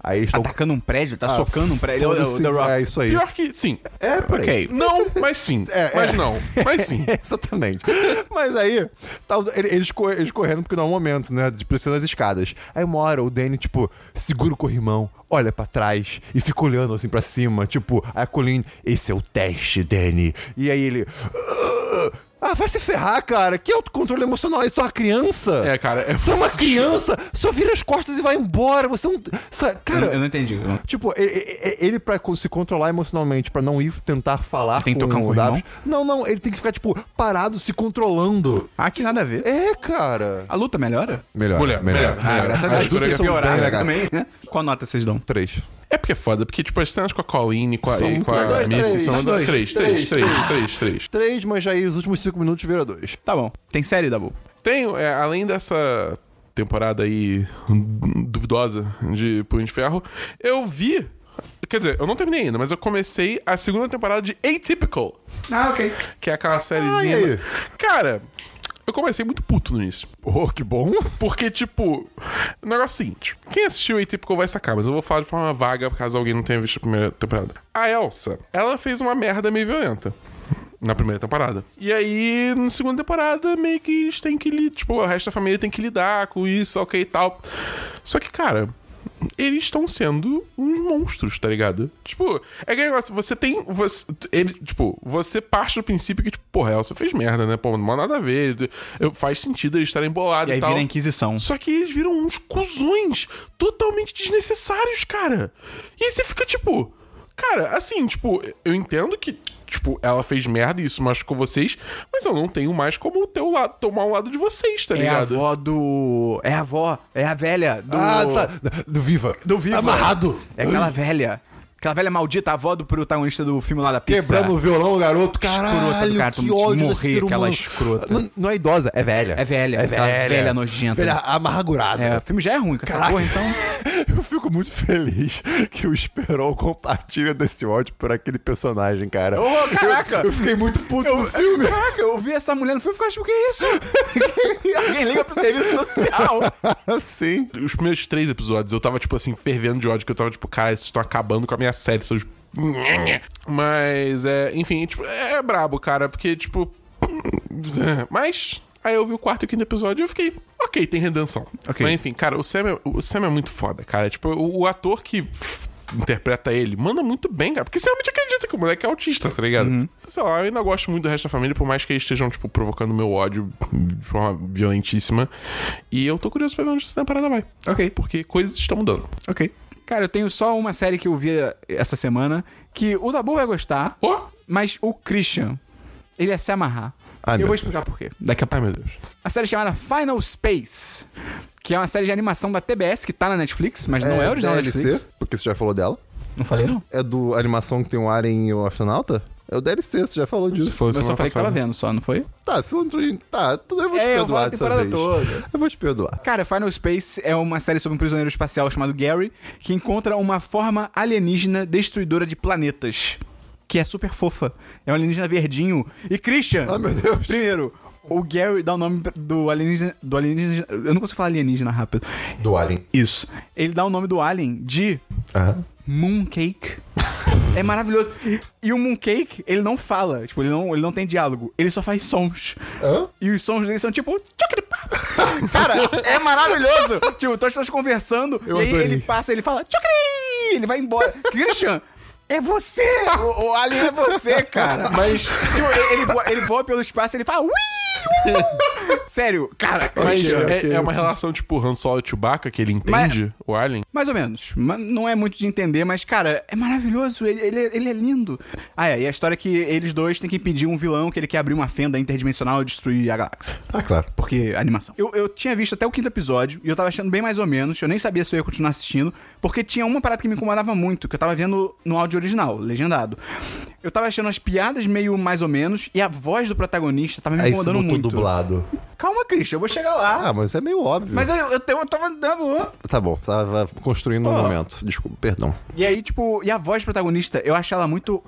aí eles. Atacando um prédio, tá Ah, socando um prédio. É o- é o foda-se, The Rock. É isso aí. Pior que, sim. É, por aí. Ok. Não, mas sim. É, mas é. não. Mas sim. Exatamente. Mas aí, tá, eles, eles correndo, porque não é o momento, né? De pressionar as escadas. Aí uma hora o Danny, tipo, segura o corrimão, olha pra trás e fica olhando assim pra cima. Tipo, aí a Colleen, esse é o teste, Danny. E aí ele. Ah, vai se ferrar, cara. Que autocontrole emocional é isso? Tu é uma criança? É, cara, é Tu é uma criança, só vira as costas e vai embora. Você não. sa- Eu, Cara. eu não entendi. Eu- Tipo, e- e- e- ele pra se controlar emocionalmente, pra não ir tentar falar Tem que com tocar um corrimão? Não, não, ele tem que ficar, tipo, parado, se controlando. Ah, que nada a ver. É, cara. A luta melhora? Melhor, Mulher, melhor. Ah, graças a Deus. As são piorar também, né? Qual nota vocês dão? Três. É porque é foda, porque, tipo, as cenas com a Colleen e com a, São e com a legais. Missy Três, são... dois, Três, três, três, três, três, três. Três, mas aí os últimos cinco minutos vira dois. Tá bom. Tem série, Dabu? Tenho, é, além dessa temporada aí duvidosa de Punho de Ferro, eu vi. Quer dizer, eu não terminei ainda, mas eu comecei a segunda temporada de Atypical, Ah, ok. que é aquela sériezinha. Ah, e aí? Cara, eu comecei muito puto no início. Oh, que bom. Porque, tipo, o negócio é o seguinte: quem assistiu Atypical vai sacar, mas eu vou falar de forma vaga caso alguém não tenha visto a primeira temporada. A Elsa, ela fez uma merda meio violenta. Na primeira temporada. E aí, na segunda temporada, meio que eles têm que lidar. Tipo, o resto da família tem que lidar com isso, ok e tal. Só que, cara, eles estão sendo uns monstros, tá ligado? Tipo, é aquele negócio, você tem. Você, ele, tipo, você parte do princípio que, tipo, porra, Elsa fez merda, né? Pô, não há nada a ver. Faz sentido eles estarem bolados E e, aí tal. vira a Inquisição. Só que eles viram uns cuzões totalmente desnecessários, cara. E aí você fica tipo. Cara, assim, tipo, eu entendo que. Tipo, ela fez merda e isso machucou vocês, mas eu não tenho mais como ter o lado, tomar o lado de vocês, tá É a ligado? avó do. É a avó. É a velha do. Ah, tá. Do Viva. Do Viva. Amarrado. É aquela velha. Aquela velha maldita, a avó do protagonista do filme lá da Pixar. Quebrando o violão, o garoto. Escrota do Caralho, cara, que tu ódio morrer, aquela escrota. Não, não é idosa, é velha. É velha, É velha. velha nojenta. Velha amargurada. É, o filme já é ruim com essa Caraca. porra, então. Eu fico muito feliz que o Esperon compartilha desse ódio por aquele personagem, cara. Ô, caraca! Eu, eu fiquei muito puto no filme. Caraca, eu vi essa mulher no filme e fiquei, acho que é isso? Alguém liga pro serviço social. Sim. Os primeiros três episódios eu tava, tipo assim, fervendo de ódio, que eu tava, tipo, cara, vocês estão acabando com a minha série, seus. Mas, é, enfim, tipo, é brabo, cara, porque, tipo. Mas. Aí eu vi o quarto e o quinto episódio e eu fiquei, ok, tem redenção. Ok. Mas enfim, cara, o Sam é, o Sam é muito foda, cara. Tipo, o, o ator que interpreta ele manda muito bem, cara. Porque você realmente acredita que o moleque é autista, tá ligado? Sei lá, eu ainda gosto muito do resto da família, por mais que eles estejam, tipo, provocando meu ódio de forma violentíssima. E eu tô curioso pra ver onde essa temporada vai. Ok. Porque coisas estão mudando. Ok. Cara, eu tenho só uma série que eu vi essa semana que o Dabu vai gostar, Oh! mas o Christian, ele ia se amarrar. Ai, eu vou Deus. explicar por quê. Daqui a pouco. Ai, meu Deus. A série chamada Final Space, que é uma série de animação da TBS que tá na Netflix, mas não é, original da Netflix. porque você já falou dela. Não falei, não? É do animação que tem o Alien e o astronauta? É o DLC, você já falou disso. foi Eu só falei que tava vendo só, não foi? Tá, se não. Tá, tudo eu vou te É, eu vou perdoar a dessa temporada vez. toda. Eu vou te perdoar. Cara, Final Space é uma série sobre um prisioneiro espacial chamado Gary que encontra uma forma alienígena destruidora de planetas. Que é super fofa. É um alienígena verdinho. E Christian! Ah, meu Deus. Primeiro, o Gary dá o nome do alienígena. Do alienígena. Eu não consigo falar alienígena rápido. Do Alien. Isso. Ele dá o nome do alien de Aham. Mooncake. É maravilhoso. E o Mooncake, ele não fala. Tipo, ele não, ele não tem diálogo. Ele só faz sons. Hã? E os sons dele são tipo. Cara, é maravilhoso. tipo, tô as pessoas conversando. Eu e aí adorei. ele passa, ele fala. Ele vai embora. Christian. É você! O, o alien é você, cara. Mas, tipo, ele, ele voa, ele voa pelo espaço e ele fala. Ui! Uh." Sério, cara, Mas é, ok. é uma relação tipo Han Solo e Chewbacca, que ele entende o Alien. Mais ou menos. Ma- Não é muito de entender, mas, cara, é maravilhoso. Ele, ele, ele é lindo. Ah, é. E a história é que eles dois têm que impedir um vilão que ele quer abrir uma fenda interdimensional e destruir a galáxia. Ah, claro. Porque animação. Eu, eu tinha visto até o quinto episódio e eu tava achando bem mais ou menos. Eu nem sabia se eu ia continuar assistindo. Porque tinha uma parada que me incomodava muito, que eu tava vendo no áudio original, legendado. Eu tava achando as piadas meio mais ou menos e a voz do protagonista tava me incomodando botou muito. dublado. Calma, Christian, eu vou chegar lá. Ah, mas é meio óbvio. Mas eu, eu, eu, eu tava dando. Tá bom, tava construindo um momento. Desculpa, perdão. E aí, tipo, e a voz do protagonista, eu acho ela muito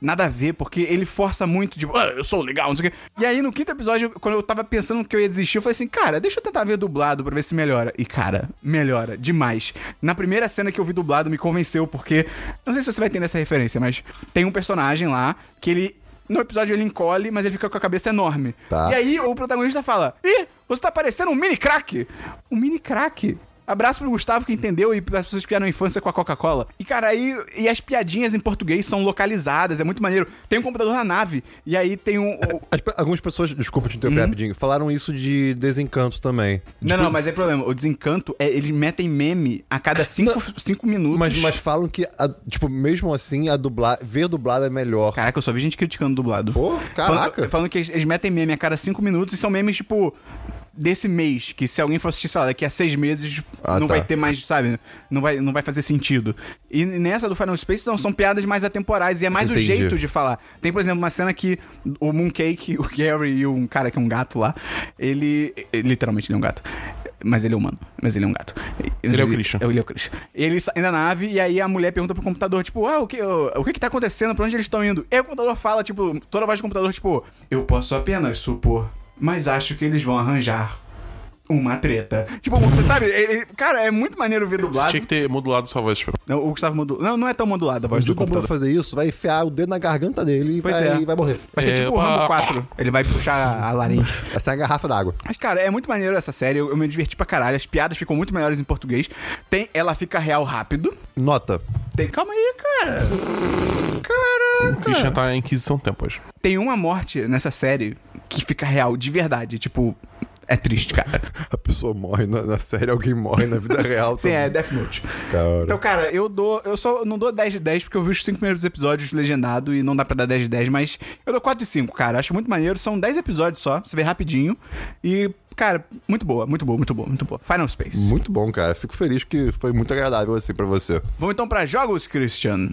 nada a ver, porque ele força muito, tipo, ah, eu sou legal, não sei o quê. E aí, no quinto episódio, quando eu tava pensando que eu ia desistir, eu falei assim, cara, deixa eu tentar ver dublado pra ver se melhora. E, cara, melhora demais. Na primeira cena que eu vi dublado, me convenceu, porque. Não sei se você vai entender essa referência, mas tem um personagem lá que ele. No episódio ele encolhe, mas ele fica com a cabeça enorme. Tá. E aí o protagonista fala: Ih, você tá parecendo um mini crack! Um mini crack? Abraço pro Gustavo que entendeu e para pessoas que tiveram infância com a Coca-Cola. E, cara, aí. E as piadinhas em português são localizadas, é muito maneiro. Tem um computador na nave, e aí tem um. o- As algumas pessoas, desculpa te interromper rapidinho, falaram isso de desencanto também. Não, Tipo, não, mas é problema. O desencanto é eles metem meme a cada cinco, cinco minutos. Mas, mas falam que, a- tipo, mesmo assim, a dublar, ver dublado é melhor. Caraca, eu só vi gente criticando dublado. Pô, caraca. Falando, falando que eles metem meme a cada cinco minutos e são memes, tipo. Desse mês, que se alguém for assistir, sei lá, daqui a seis meses, Ah, não tá. vai ter mais, sabe? Não vai, não vai fazer sentido. E nessa do Final Space, não, são piadas mais atemporais, e é mais Entendi. o jeito de falar. Tem, por exemplo, uma cena que o Mooncake, o Gary e um cara que é um gato lá, ele. ele- literalmente ele é um gato. Mas ele é humano. Mas ele é um gato. Ele é o Christian. Ele é o Christian. Ele sai da nave e aí a mulher pergunta pro computador, tipo, ah, o que, o, o que que tá acontecendo? Pra onde eles estão indo? E o computador fala, tipo, toda a voz do computador, tipo, eu posso apenas supor, mas acho que eles vão arranjar uma treta. Tipo, sabe? Ele, cara, é muito maneiro ver Você dublado. tinha que ter modulado sua voz. tipo, Não, o Gustavo modulado. Não, não é tão modulada a voz do computador. fazer isso, vai enfiar o dedo na garganta dele e Pois vai, é. e vai morrer. Vai ser É, tipo o. Rambo 4. Ele vai puxar a laringe. Vai ser uma garrafa d'água. Mas, cara, é muito maneiro essa série. Eu, eu me diverti pra caralho. As piadas ficam muito melhores em português. Tem, ela fica real rápido. Nota. Tem, calma aí, cara. O Caraca. Christian tá em Inquisição Tempo hoje. Tem uma morte nessa série que fica real, de verdade. Tipo, é triste, cara. A pessoa morre na, na série, alguém morre na vida real. Sim, é. Death Note. Cara. Então, cara, eu dou. Eu só não dou 10 de 10 porque eu vi os 5 primeiros episódios legendado e não dá pra dar 10 de 10, mas eu dou 4 de 5, cara. Acho muito maneiro. São 10 episódios só, você vê rapidinho. E, cara, muito boa, muito boa, muito boa, muito boa. Final Space. Muito bom, cara. Fico feliz que foi muito agradável assim pra você. Vamos então pra jogos, Christian.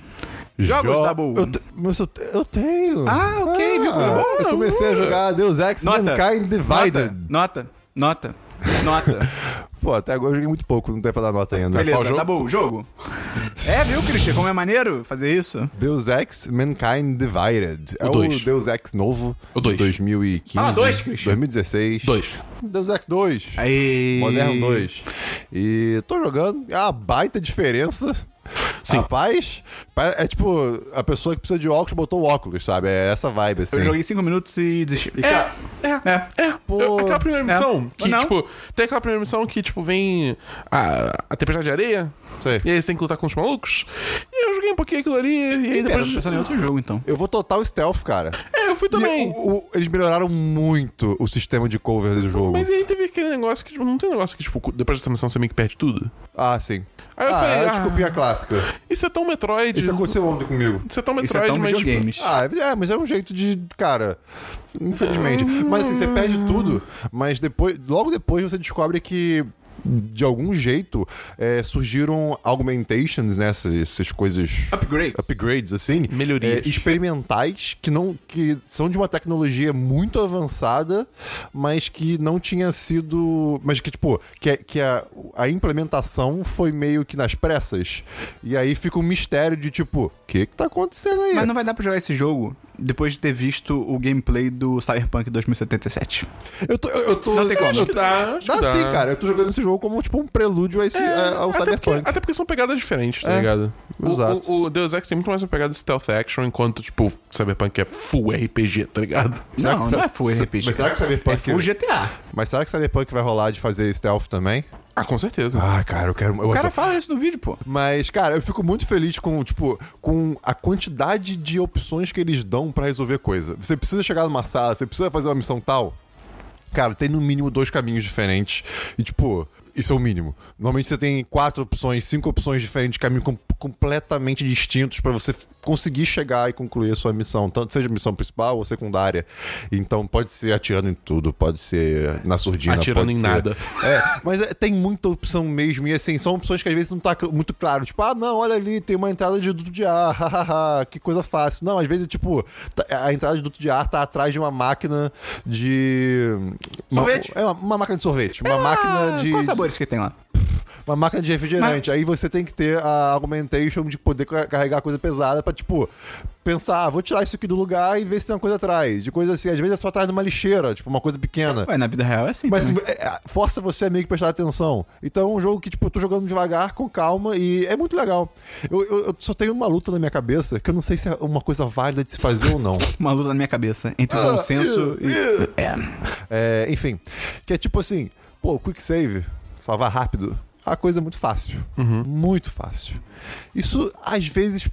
Jogos, Jo- Dabu. Eu, te- mas eu, te- eu tenho. Ah, ok, viu? Ah, eu comecei a jogar Deus Ex Nota. Mankind Divided. Nota, nota, nota. nota. Pô, até agora eu joguei muito pouco, não tem pra dar nota ainda. Beleza, Qual jogo? Dabu, jogo. É, viu, Christian? Como é maneiro fazer isso? Deus Ex Mankind Divided. O é dois. o Deus Ex novo. O dois. de 2015. Fala dois, Christian. 2016. Dois. Deus Ex 2. Aí. Moderno 2. E tô jogando, é uma baita diferença. Sim. Rapaz, pa- é tipo, a pessoa que precisa de óculos botou o óculos, sabe? É essa vibe, assim. Eu joguei 5 minutos e desisti. Cara, É, É. é. Pô. Eu- aquela primeira É. missão que, Não. tipo, tem aquela primeira missão que, tipo, vem a, a tempestade de areia, sei. e aí você tem que lutar com os malucos. E eu joguei um pouquinho aquilo ali, e aí depois. pensando em outro jogo, então. Eu vou total stealth, cara. É, eu fui E também. o- o- eles melhoraram muito o sistema de cover do jogo. Mas aí teve aquele negócio que, tipo, não tem negócio que, tipo, depois dessa missão você meio que perde tudo. Ah, sim. Aí eu ah, falei, é a ah, desculpinha clássica. Isso é tão Metroid. Isso aconteceu ontem comigo. Isso é tão Isso é Metroid, tão mas. tipo, videogames. Ah, é, mas é um jeito de. Cara. Infelizmente. Mas assim, você perde tudo. Mas depois. Logo depois você descobre que. De algum jeito é, surgiram augmentations, né? Essas, essas coisas. Upgrade. Upgrades, assim. Melhorias. é, experimentais que não. que são de uma tecnologia muito avançada, mas que não tinha sido. Mas que, tipo, que, que a, a implementação foi meio que nas pressas. E aí fica um mistério de tipo, o que, que tá acontecendo aí? Mas não vai dar pra jogar esse jogo depois de ter visto o gameplay do Cyberpunk 2077. Eu tô. Eu, eu tô Não tem como. Eu Acho que tô, dá, acho dá que dá. sim, cara. Eu tô jogando esse jogo como tipo um prelúdio a esse, a- ao até porque, Cyberpunk. até porque são pegadas diferentes, tá É, ligado? O- exato. O, o Deus Ex tem muito mais uma pegada de stealth action, enquanto, tipo, Cyberpunk é full RPG, tá ligado? Será não, que- não é full RPG. Mas será que Cyberpunk. É full GTA. Mas será que Cyberpunk vai rolar de fazer stealth também? Ah, com certeza. Ah, cara, eu quero. Eu O cara adoro- fala isso no vídeo, pô. Mas, cara, eu fico muito feliz com, tipo, com a quantidade de opções que eles dão pra resolver coisa. Você precisa chegar numa sala, você precisa fazer uma missão tal. Cara, tem no mínimo dois caminhos diferentes. E, tipo, isso é o mínimo. Normalmente você tem quatro opções, cinco opções diferentes, caminhos com- completamente distintos pra você conseguir chegar e concluir a sua missão, tanto seja missão principal ou secundária. Então pode ser atirando em tudo, pode ser na surdina, Atirando em ser- nada. é, mas é, tem muita opção mesmo, e assim, são opções que às vezes não tá muito claro. Tipo, ah, não, olha ali, tem uma entrada de duto de ar, hahaha, que coisa fácil. Não, às vezes, tipo, tá- a entrada de duto de ar tá atrás de uma máquina de. uma- Sorvete? é uma, uma máquina de sorvete. Uma máquina de. Quais sabores que tem lá? Uma máquina de refrigerante. Aí você tem que ter a augmentation de poder ca- carregar coisa pesada pra, tipo, pensar, ah, vou tirar isso aqui do lugar e ver se tem uma coisa atrás. De coisa assim, às vezes é só atrás de uma lixeira, tipo, uma coisa pequena. Ué, na vida real é assim. Mas assim, é, é, força você a meio que prestar atenção. Então é um jogo que, tipo, eu tô jogando devagar, com calma, e é muito legal. Eu, eu- eu só tenho uma luta na minha cabeça que eu não sei se é uma coisa válida de se fazer ou não. Uma luta na minha cabeça entre o Ah, bom senso e. É. É, enfim, que é tipo assim, pô, quick save, salvar rápido. A coisa é muito fácil. Muito fácil. Isso, às vezes,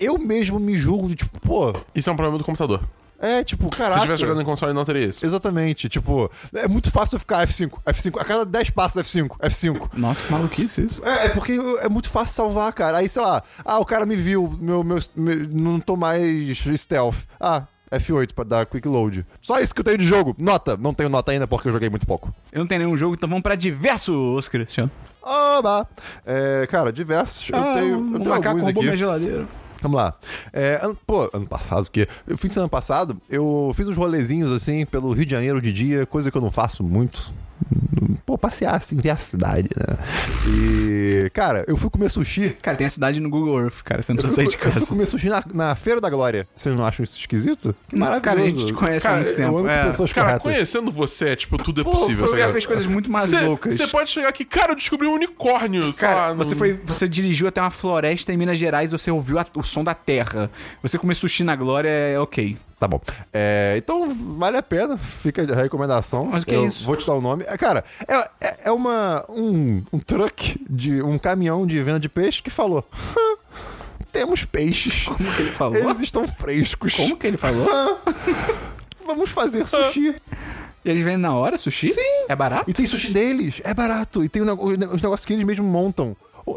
eu mesmo me julgo de tipo, pô, Isso é um problema do computador. é tipo, Se caraca. você estivesse jogando em console, não teria isso. Exatamente, tipo, é muito fácil eu ficar F5, F5, a cada 10 passos F5, F5. Nossa, que maluquice isso. É, é porque é muito fácil salvar, cara. Aí, sei lá, ah, o cara me viu, meu, meu, meu- não tô mais stealth. Ah, F8 pra dar quick load. Só isso que eu tenho de jogo. Nota. Não tenho nota ainda porque eu joguei muito pouco. Eu não tenho nenhum jogo, então vamos pra diversos, Cristiano. Oba! É, cara, diversos. eu tenho, eu um tenho macaco roubou aqui. minha geladeira. Vamos lá. É, ano, pô, ano passado, que o fim de semana passado, eu fiz uns rolezinhos assim pelo Rio de Janeiro de dia, coisa que eu não faço muito. Pô, passear assim, ver a cidade, né? E, cara, eu fui comer sushi. Cara, tem a cidade no Google Earth, cara. Você não precisa sair de eu fui casa. comer sushi na, na Feira da Glória. Vocês não acham isso esquisito? Que maravilhoso. cara, a gente te conhece há Cara, muito eu tempo. É. pessoas Cara, corretas. conhecendo você, é, tipo, tudo é Pô, possível. você já fez coisas muito mais Cê- loucas. Você pode chegar aqui, cara, eu descobri um unicórnio. sei Cara, lá, no- você, foi, você dirigiu até uma floresta em Minas Gerais e você ouviu a- o som da terra. Você comer sushi na glória é ok. Tá bom. É, então, vale a pena. Fica a recomendação. Mas o que é Eu isso? Vou te dar o nome. É, cara, é, é, é uma, um, um truck, de, um caminhão de venda de peixe que falou... "Hã, Temos peixes. Como que ele falou? Eles estão frescos. Como que ele falou? Vamos fazer sushi. E eles vendem na hora sushi? Sim. É barato? E tem sushi deles. É barato. E tem os ne- os negócios que eles mesmos montam.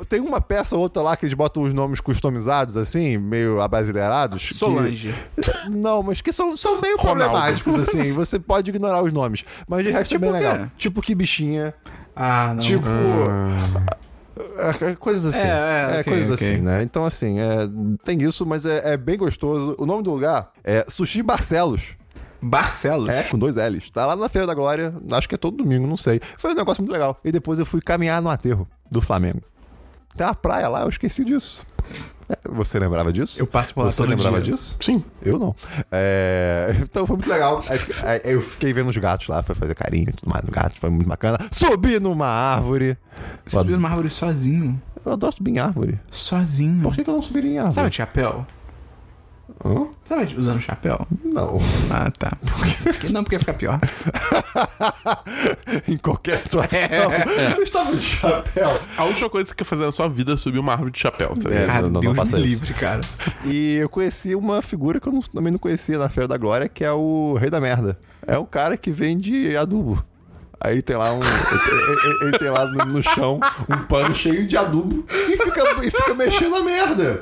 Tem uma peça ou outra lá que eles botam os nomes customizados, assim, meio abrasileirados. que- Solange. Não, mas que são, são meio Ronaldo. problemáticos, assim. Você pode ignorar os nomes. Mas de resto Tipo é bem quê? legal. Tipo que bichinha. Ah, não. Tipo. é, é, coisas assim. É, é, ok, coisas ok. assim, né? Então, assim, é, tem isso, mas é, é bem gostoso. O nome do lugar é Sushi Barcelos. Barcelos? É, com dois L's. Tá lá na Feira da Glória, acho que é todo domingo, não sei. Foi um negócio muito legal. E depois eu fui caminhar no aterro do Flamengo. Tem uma praia lá, eu esqueci disso. É, você lembrava disso? Eu passo por lá Você lembrava dia. disso? Sim. Eu não. É, Então foi muito legal. Eu fiquei vendo os gatos lá, foi fazer carinho e tudo mais no gato, foi muito bacana. Subi numa árvore. Você subiu numa árvore sozinho. Eu adoro subir em árvore. Sozinho. Por que, que eu não subiria em árvore? Sabe de chapéu? Hã? Sabe de- usando chapéu? Não. Ah, tá. Porque- Não, porque fica pior. em qualquer situação. É. Eu estava de chapéu. A última coisa que você quer fazer na sua vida é subir uma árvore de chapéu, tá? É, Cara, não, não, Deus não faça me isso. livre, cara. E eu conheci uma figura que eu não- também não conhecia na Feira da Glória, que é o Rei da Merda. É um cara que vende adubo. Aí tem lá um. ele, tem lá no, chão um pano cheio de adubo e fica, e fica mexendo a merda.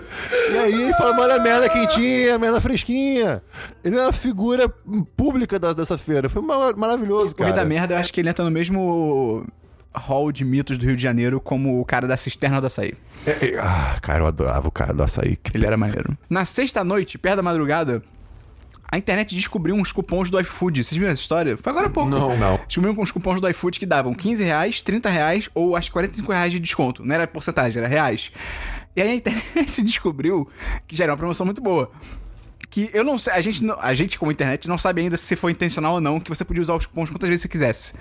E aí ele fala: olha a merda quentinha, merda fresquinha. Ele é uma figura pública da- dessa feira. Foi ma- maravilhoso, O cara. Rei da Merda, eu acho que ele entra no mesmo hall de mitos do Rio de Janeiro como o cara da cisterna do açaí. É, é, ah, cara, eu adorava o cara do açaí. Que Ele era maneiro. Na sexta-noite, perto da madrugada, a internet descobriu uns cupons do iFood. Vocês viram essa história? Foi agora há pouco. Não. Não. Descobriram uns cupons do iFood que davam 15 reais, 30 reais ou acho que 45 reais de desconto. Não era porcentagem, era reais. E aí a internet descobriu que já era uma promoção muito boa. Que eu não sei, a gente, a gente como internet não sabe ainda se foi intencional ou não, que você podia usar os cupons quantas vezes você quisesse.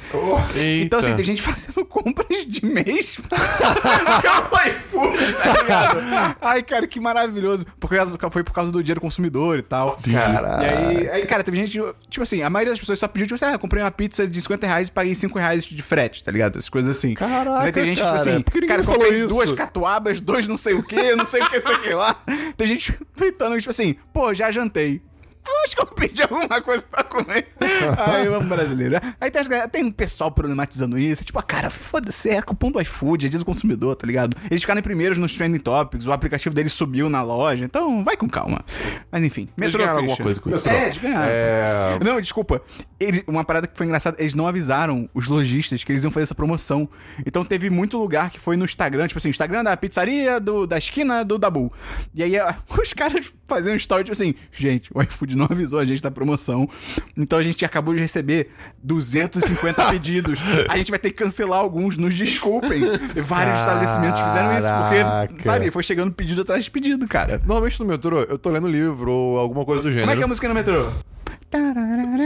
Eita. Então, assim, tem gente fazendo compras de mês pelo iFood, tá ligado? Ai, cara, que maravilhoso. Porque foi por causa do dinheiro consumidor e tal. Caralho. E aí, aí, cara, teve gente, tipo assim, a maioria das pessoas só pediu, tipo assim, ah, eu comprei uma pizza de 50 reais e paguei 5 reais de frete, tá ligado? Essas coisas assim. Caraca, Mas aí teve gente, cara, tipo assim, por que cara, falou isso? duas catuabas, dois não sei o que, não sei o que, sei o que lá. Tem gente tweetando, tipo assim, pô, já jantei. Eu acho que eu pedi alguma coisa pra comer. Ai, eu amo brasileiro. Aí tem, tem um pessoal problematizando isso. Tipo, ah, cara, foda-se, é cupom do iFood, é dia do consumidor, tá ligado? Eles ficaram em primeiros nos trending topics, o aplicativo deles subiu na loja, então vai com calma. Mas enfim, Eles metrô ganharam alguma coisa com isso. É, eles ganharam. É. Não, desculpa. Ele- uma parada que foi engraçada, eles não avisaram os lojistas que eles iam fazer essa promoção. Então teve muito lugar que foi no Instagram, tipo assim, Instagram da pizzaria do, da esquina do Dabu. E aí os caras faziam um story, tipo assim, gente, o iFood não avisou a gente da promoção. Então a gente acabou de receber 250 pedidos. A gente vai ter que cancelar alguns, nos desculpem. E vários estabelecimentos fizeram isso, porque, sabe, foi chegando pedido atrás de pedido, cara. Normalmente no metrô eu tô lendo livro ou alguma coisa do gênero. Como é que é a música no metrô?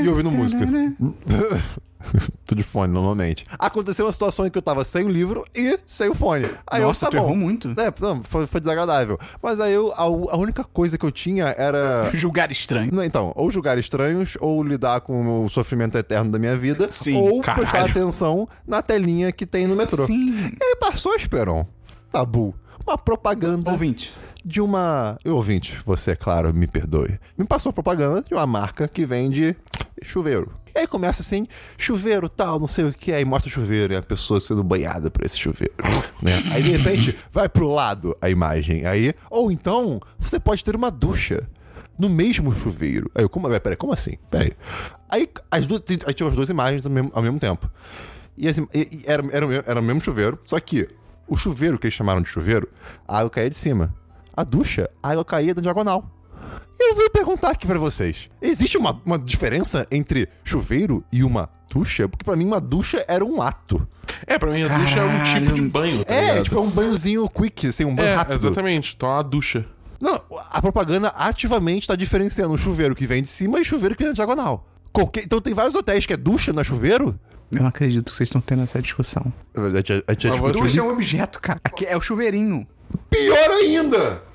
E ouvindo música. tô de fone, normalmente. Aconteceu uma situação em que eu tava sem o livro e sem o fone. Aí Nossa, eu, tu tá bom. errou muito. É, não, foi, foi desagradável. Mas aí eu, a, a única coisa que eu tinha era. Julgar estranho. Não, Então, ou julgar estranhos, ou lidar com o sofrimento eterno da minha vida, Sim, ou caralho. prestar atenção na telinha que tem no metrô. Sim. E aí passou, Esperon. Tabu. Uma propaganda Ouvinte. De uma. Eu, ouvinte, você, é claro, me perdoe. Me passou propaganda de uma marca que vende chuveiro. E aí começa assim, chuveiro tal, não sei o que, aí mostra o chuveiro e a pessoa sendo banhada por esse chuveiro. né? Aí de repente vai pro lado a imagem. Aí, ou então, você pode ter uma ducha. no mesmo chuveiro. Aí eu, como, peraí, como assim? Peraí. Aí, as duas, aí tinha as duas imagens ao mesmo, ao mesmo tempo. E assim, era, era, era o mesmo chuveiro, só que o chuveiro que eles chamaram de chuveiro, a água caía de cima. A ducha, a água caía da diagonal. E eu vou perguntar aqui pra vocês: existe uma, uma diferença entre chuveiro e uma ducha? Porque pra mim uma ducha era um ato. É, pra mim a ducha é um tipo de banho, tá É, ligado? tipo, é um banhozinho quick, assim, um banho É, rápido. exatamente. Então é uma ducha. Não, a propaganda ativamente tá diferenciando o chuveiro que vem de cima e o chuveiro que vem na diagonal. Qualquer- Então tem vários hotéis que é ducha, não é chuveiro? Eu não acredito que vocês estão tendo essa discussão. A a discutiu você- Ducha é um objeto, cara. Aqui é o chuveirinho. Pior ainda!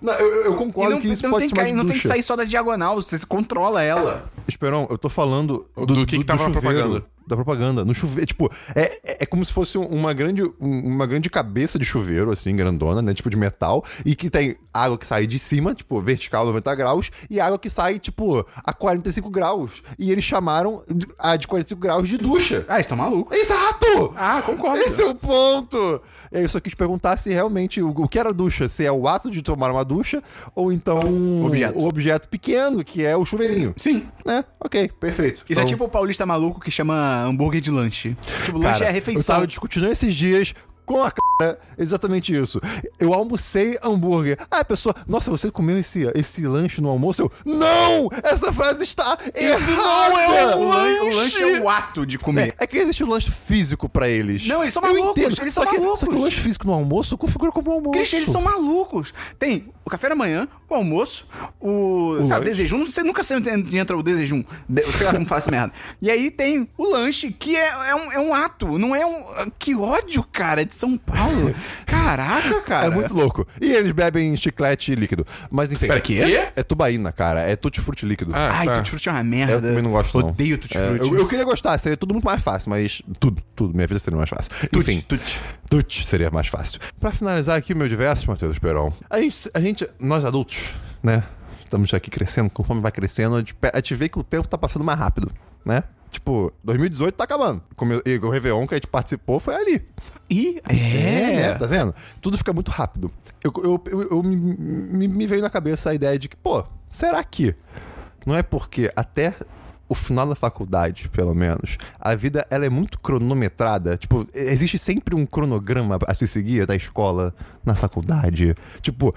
Não, eu, eu concordo não, que isso não pode tem, ser que, mais não tem que sair só da diagonal, você controla ela. Esperão, eu tô falando Do que que tava na propaganda? Da propaganda. No chuveiro, tipo, é, é, é como se fosse uma grande, um- uma grande cabeça de chuveiro, assim, grandona, né? Tipo, de metal. E que tem água que sai de cima, tipo, vertical 90 graus, e água que sai, tipo, a 45 graus. E eles chamaram a de 45 graus de ducha. Ah, eles estão malucos. Exato! Ah, concordo. Esse é o ponto! Eu só quis perguntar se realmente o, o que era ducha, se é o ato de tomar uma ducha, ou então Objeto. o objeto pequeno, que é o chuveirinho. Sim. Né? Ok, perfeito. Isso é Então, tipo o paulista maluco que chama hambúrguer de lanche. Tipo, cara, lanche é Eu refeição. tava discutindo esses dias com a cara exatamente isso. Eu almocei hambúrguer. Ah, a pessoa, nossa, você comeu esse, esse lanche no almoço? Eu, não! Essa frase está errada! não é um O, lan- o lanche. lanche é o ato de comer. É, é que existe o lanche físico pra eles. Não, eles são Eu malucos, entendo. eles só são que, malucos. Só que o lanche físico no almoço configura como almoço. Christian, eles são malucos. Tem o café da manhã, o almoço, o. sabe, o lanche. desejum. Você nunca sei onde entra o desejum. De, sei lá como fala essa merda. E aí tem o lanche, que é, é, um, é um ato, não é um. Que ódio, cara, de São Paulo. Caraca, cara. É muito louco. E eles bebem chiclete líquido. Mas enfim. Pera, quê? Quê? É tubaína, cara. É tutti-frutti líquido. Ah, Ai, tá. Tutti Frutti é uma merda. Eu também não gosto, não. Odeio Tutti É, eu, eu queria gostar, seria tudo muito mais fácil, mas tudo, tudo, minha vida seria mais fácil. Enfim, Tutti. tutti seria mais fácil. Pra finalizar aqui o meu diversos, Matheus Esperon, a gente, a gente, nós adultos, né, estamos aqui crescendo, conforme vai crescendo, a gente, a gente vê que o tempo tá passando mais rápido, né? Tipo, 2018 tá acabando. E o Réveillon que a gente participou foi ali. Ih, É, é. né? Tá vendo? Tudo fica muito rápido. Eu, eu, eu, eu me, me, me veio na cabeça a ideia de que, pô, será que não é porque até o final da faculdade, pelo menos, a vida ela é muito cronometrada. Tipo, existe sempre um cronograma a se seguir da escola, na faculdade. Tipo,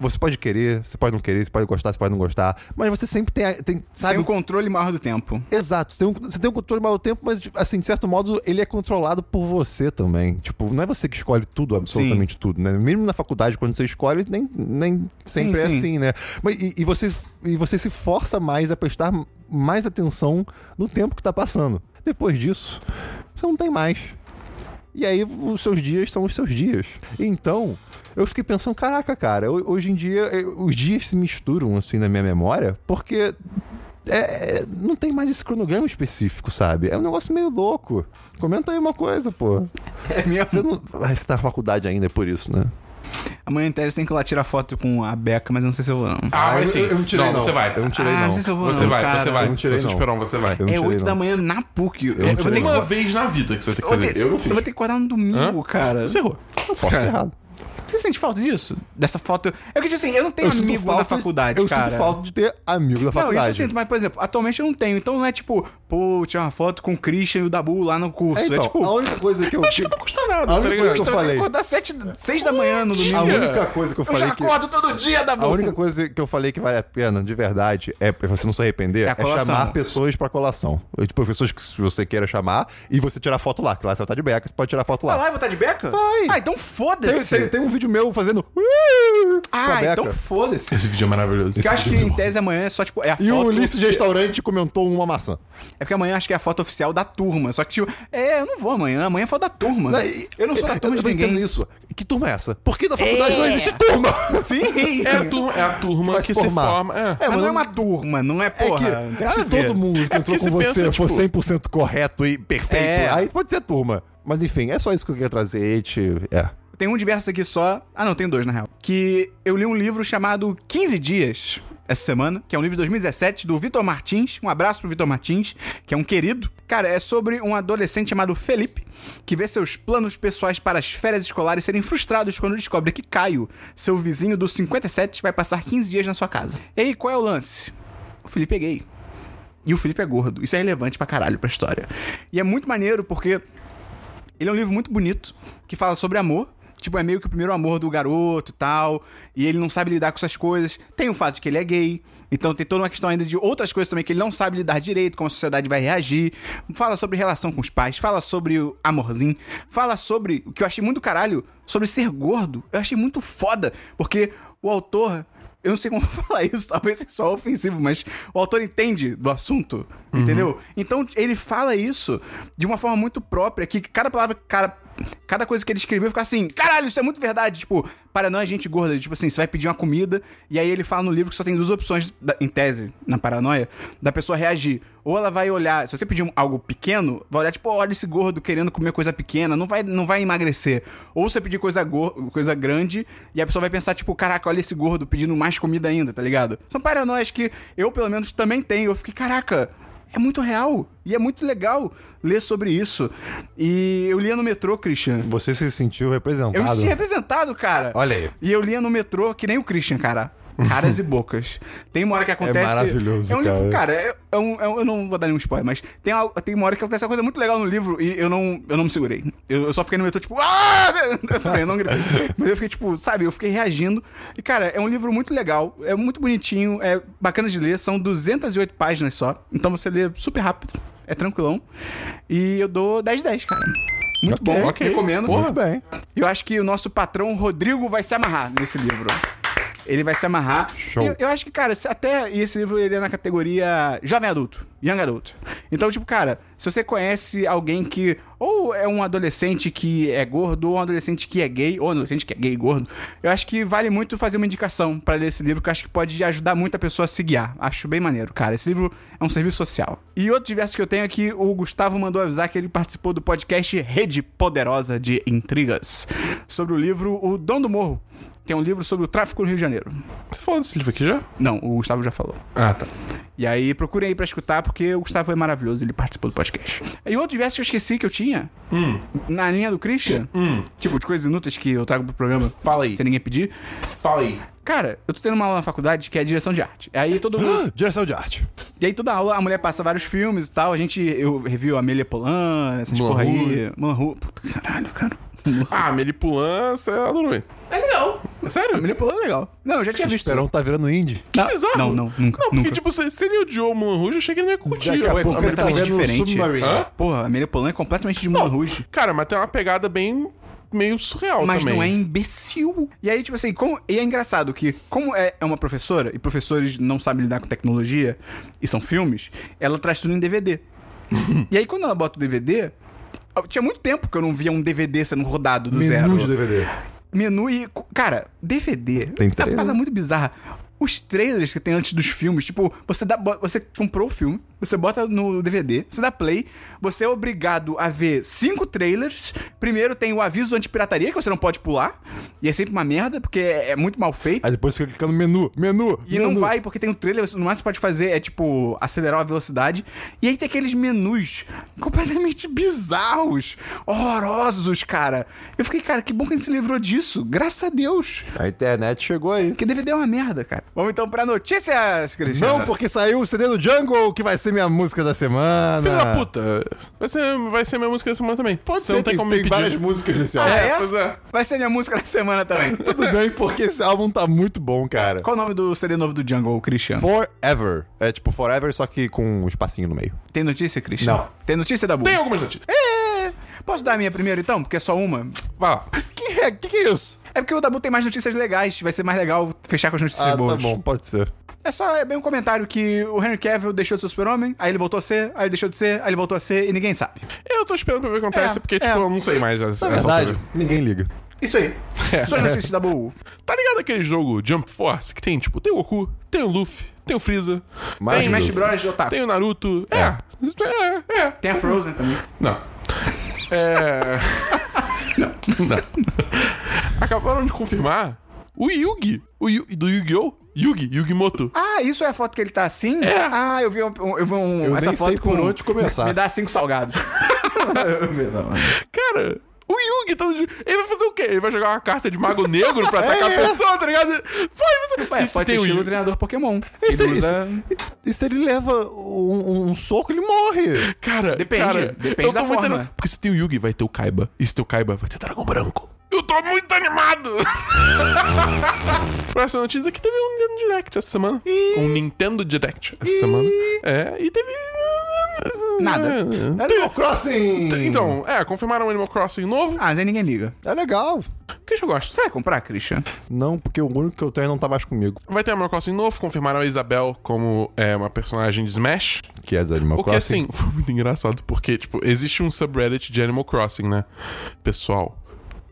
você pode querer, você pode não querer, você pode gostar, você pode não gostar, mas você sempre tem, tem sabe, Tem um controle maior do tempo. Exato, você tem, um, você tem um controle maior do tempo, mas, assim, de certo modo, ele é controlado por você também. Tipo, não é você que escolhe tudo, absolutamente tudo, né? Mesmo na faculdade, quando você escolhe, nem, nem sempre Sim, é sim. assim, né? Mas, e, e você, e você se força mais a prestar mais atenção no tempo que tá passando. Depois disso, você não tem mais. E aí, os seus dias são os seus dias. Então, eu fiquei pensando, caraca, cara, ho- hoje em dia, eh, os dias se misturam, assim, na minha memória, porque é, é, não tem mais esse cronograma específico, sabe? É um negócio meio louco. Comenta aí uma coisa, pô. É mesmo. Você não. Ah, você tá na faculdade ainda, é por isso, né? Amanhã em tese tem que ir lá tirar foto com a Beca, mas eu não sei se eu vou não. Ah, vai eu- sim. eu não tirei, não. você vai. Eu não tirei, Ah, não. não sei se eu vou Você não, vai, cara. você vai. Eu não tirei, Você não. esperou, você vai. Eu não É tirei, 8 da não. manhã na PUC. Eu, não eu vou ter que, não. Uma vez na vida que você tem que eu fazer. ter- Eu não eu vou ter que acordar no domingo, Hã? cara. Você errou. Posso estar errado. Você sente falta disso? Dessa foto? É que, tipo assim, eu não tenho Eu amigo da faculdade, Eu cara. sinto falta de ter amigo da Não, faculdade. isso eu sinto, mas, por exemplo, atualmente eu não tenho. Então não é tipo, pô, tirar uma foto com o Christian e o Dabu lá no curso. É, então, é tipo, a única coisa que eu. Acho que não custa nada, A tá única ligado? coisa que eu eu falei. acordar 7, 6 da manhã no domingo. A única coisa que eu Eu já falei que. acordo todo dia, Dabu. A única coisa que eu falei que vale a pena, de verdade, é pra você não se arrepender, É é, chamar pessoas pra colação. Eu, Tipo, pessoas que você queira chamar e você tirar foto lá, que lá você vai estar de beca, você pode tirar foto Vai lá. lá e vou estar de beca? Vai. Ah, então Tem, foda-se. tem- tem um vídeo meu fazendo. a Ah, então foda-se. Esse vídeo é maravilhoso. Porque eu acho que em tese amanhã é só, tipo, é a E foto. o Ulisses de restaurante comentou uma maçã. É porque amanhã acho que é a foto oficial da turma. Só que, tipo, é, eu não vou amanhã. Amanhã é foto da turma. Eu não sou da turma eu de ninguém. isso. Que turma é essa? Por que da faculdade É. não existe turma? Sim. É a turma, é a turma Vai que se forma. É. É, Mas mas não é uma turma, não é É porra. que se todo mundo que entrou porque com você for tipo- 100% correto e perfeito, É. aí pode ser turma. Mas enfim, é só isso que eu queria trazer. gente. É. Tem um diverso aqui só. Ah, não, tem dois na real. Que eu li um livro chamado 15 Dias. essa semana, que é um livro de 2017 do Vitor Martins. Um abraço pro Vitor Martins, que é um querido. Cara, é sobre um adolescente chamado Felipe, que vê seus planos pessoais para as férias escolares serem frustrados quando descobre que Caio, seu vizinho do 57, vai passar 15 dias na sua casa. E aí, qual é o lance? O Felipe é gay. E o Felipe é gordo. Isso é relevante pra caralho pra história. E é muito maneiro porque ele é um livro muito bonito que fala sobre amor. Tipo, é meio que o primeiro amor do garoto e tal. E ele não sabe lidar com essas coisas. Tem o fato de que ele é gay. Então tem toda uma questão ainda de outras coisas também que ele não sabe lidar direito, como a sociedade vai reagir. Fala sobre relação com os pais, fala sobre o amorzinho, fala sobre o que eu achei muito caralho, sobre ser gordo. Eu achei muito foda, porque o autor eu não sei como falar isso, talvez seja só ofensivo, mas o autor entende do assunto, entendeu? Então ele fala isso de uma forma muito própria, que cada palavra, cara, cada coisa que ele escreveu fica assim, caralho, isso é muito verdade. Tipo, paranoia é gente gorda, tipo assim, você vai pedir uma comida, e aí ele fala no livro que só tem duas opções, da- em tese, na paranoia, da pessoa reagir. Ou ela vai olhar, se você pedir algo pequeno, vai olhar, tipo, olha esse gordo querendo comer coisa pequena, não vai, não vai emagrecer. Ou você pedir coisa, coisa grande, e a pessoa vai pensar, tipo, caraca, olha esse gordo pedindo mais comida ainda, tá ligado? São paranoias que eu, pelo menos, também tenho. Eu fiquei, caraca, é muito real. E é muito legal ler sobre isso. E eu lia no metrô, Christian. Você se sentiu representado. Eu me senti representado, cara. Olha aí. E eu lia no metrô que nem o Christian, cara. Caras e bocas. Tem uma hora que acontece. maravilhoso, É um livro, cara. cara. é- é um- é um- eu não vou dar nenhum spoiler, mas tem, algo- tem uma hora que acontece uma coisa muito legal no livro e eu não, eu não me segurei. Eu, eu só fiquei no metrô, tipo, ah! Eu também, eu não gritei. Mas eu fiquei, tipo, sabe, eu fiquei reagindo. E, cara, é um livro muito legal, é muito bonitinho, é bacana de ler, são 208 páginas só. Então você lê super rápido, é tranquilão. E eu dou 10 de 10, cara. Muito Ok, bom, ok. recomendo. Muito bem. Eu acho que o nosso patrão Rodrigo vai se amarrar nesse livro. Ele vai se amarrar. Show. Eu, eu acho que, cara, até. E esse livro ele é na categoria Jovem Adulto, Young Adulto. Então, tipo, cara, se você conhece alguém que. Ou é um adolescente que é gordo, ou um adolescente que é gay, ou um adolescente que é gay e gordo, eu acho que vale muito fazer uma indicação pra ler esse livro, que eu acho que pode ajudar muito a pessoa a se guiar. Acho bem maneiro, cara. Esse livro é um serviço social. E outro diverso que eu tenho aqui, o Gustavo mandou avisar que ele participou do podcast Rede Poderosa de Intrigas, sobre o livro O Dom do Morro. É um livro sobre o tráfico no Rio de Janeiro. Você falou desse livro aqui já? Não, o Gustavo já falou. Ah, tá. E aí, procurem aí pra escutar, porque o Gustavo é maravilhoso, ele participou do podcast. E outro diverso que eu esqueci que eu tinha, na linha do Christian, tipo, de coisas inúteis que eu trago pro programa, Fala aí. sem ninguém pedir. Fala aí. Cara, eu tô tendo uma aula na faculdade que é direção de arte. Aí todo mundo. Direção de arte. E aí toda aula a mulher passa vários filmes e tal. A gente. Eu review Amélia Polan, essas Mulan porra aí. Puta caralho, cara. Ah, Melipulan, você adorou. É legal. Sério? Amélia Polan é legal. Não, eu já tinha visto. Esperão tá virando indie. não, bizarro. Não, não, nunca. Não, porque, nunca. tipo, se, se ele odiou o Mulan Rouge, eu achei que ele não ia curtir. Daqui a é pouco ele tá completamente vendo diferente. Submarine. Hã? Porra, a Polan é completamente de Mulan Rouge. Cara, mas tem uma pegada bem... Meio surreal Mas também. não é imbecil. E aí, tipo assim, como, e é engraçado que, como é, é uma professora, e professores não sabem lidar com tecnologia, e são filmes, ela traz tudo em DVD. e aí, quando ela bota o DVD, tinha muito tempo que eu não via um DVD sendo rodado do Menu zero. de DVD. Menu e. Cara, DVD. Tem é uma trailer? parada muito bizarra. Os trailers que tem antes dos filmes, tipo, você dá, você comprou o filme, você bota no DVD, você dá play, você é obrigado a ver cinco trailers. Primeiro tem o aviso anti-pirataria, que você não pode pular, e é sempre uma merda, porque é, é muito mal feito. Aí depois fica clicando menu, menu. E não vai, porque tem um trailer, você- no máximo que você pode fazer é, tipo, acelerar a velocidade. E aí tem aqueles menus completamente bizarros, horrorosos, cara. Eu fiquei, cara, que bom que a gente se livrou disso. Graças a Deus. A internet chegou aí. Porque DVD é uma merda, cara. Vamos então pra notícias, Cristiano. Não, porque saiu o CD do Jungle, que vai ser minha música da semana. Filho da puta. Vai ser, vai ser minha música da semana também. Pode Você ser, não tem, tem, como tem me pedir. várias músicas nesse Ah, álbum. é? Pois é. Vai ser minha música da semana também. Tudo bem, porque esse álbum tá muito bom, cara. Qual o nome do CD novo do Jungle, Cristiano? Forever. É tipo Forever, só que com um espacinho no meio. Tem notícia, Cristiano? Não. Tem notícia da Bu? Tem algumas notícias. É. Posso dar a minha primeiro então? Porque é só uma. Vai lá. Que é, que, que é isso? É porque o Dabu tem mais notícias legais. Vai ser mais legal fechar com as notícias Ah, boas. tá bom, pode ser. É só, é bem um comentário que o Henry Cavill deixou de ser super-homem, aí ele voltou a ser, aí ele deixou de ser, aí ele voltou a ser e ninguém sabe. Eu tô esperando pra ver o que acontece, É, porque, é. tipo, eu não sei mais essa, Na essa verdade, altura. ninguém liga. Isso aí. Só as notícias da Bu. Tá ligado aquele jogo Jump Force que tem, tipo, tem o Goku, tem o Luffy, tem o Freeza, Mas tem, Smash Deus. Bros. Otaku. tem o Naruto. É. É, é. Tem a Frozen também. Não. É. não. Não. Acabaram de confirmar o Yugi, o Yu, do Yu-Gi-Oh! Yugi, Yugi Moto. Ah, isso é a foto que ele tá assim? É. Ah, eu vi, um, eu vi um, Eu essa nem foto sei por com... onde começar. Me dá cinco salgados. Cara, o Yugi tá no... Ele vai fazer o quê? Ele vai jogar uma carta de mago negro pra atacar a pessoa, tá ligado? Foi, você... Ué, pode ser tem o Yugi? treinador Pokémon. Isso, Ele isso- usa... E se ele leva um, um soco, ele morre. Cara, Depende, cara, depende eu tô da forma. anima- Porque se tem o Yugi, vai ter o Kaiba. E se tem o Kaiba, vai ter dragão branco. Eu tô muito animado! Próxima notícia é que teve um Nintendo Direct essa semana. Um Nintendo Direct essa semana. É, e teve... Nada. Animal Crossing! Então, é, confirmaram o Animal Crossing novo. Ah, Zé ninguém liga. É legal. Que eu gosto. Você vai comprar, Christian? Não, porque o único que eu tenho não tá mais comigo. Vai ter Animal Crossing novo, confirmaram a Isabel como é, uma personagem de Smash. Que é do Animal O que Crossing. assim, foi muito engraçado, porque, tipo, existe um subreddit de Animal Crossing, né? Pessoal,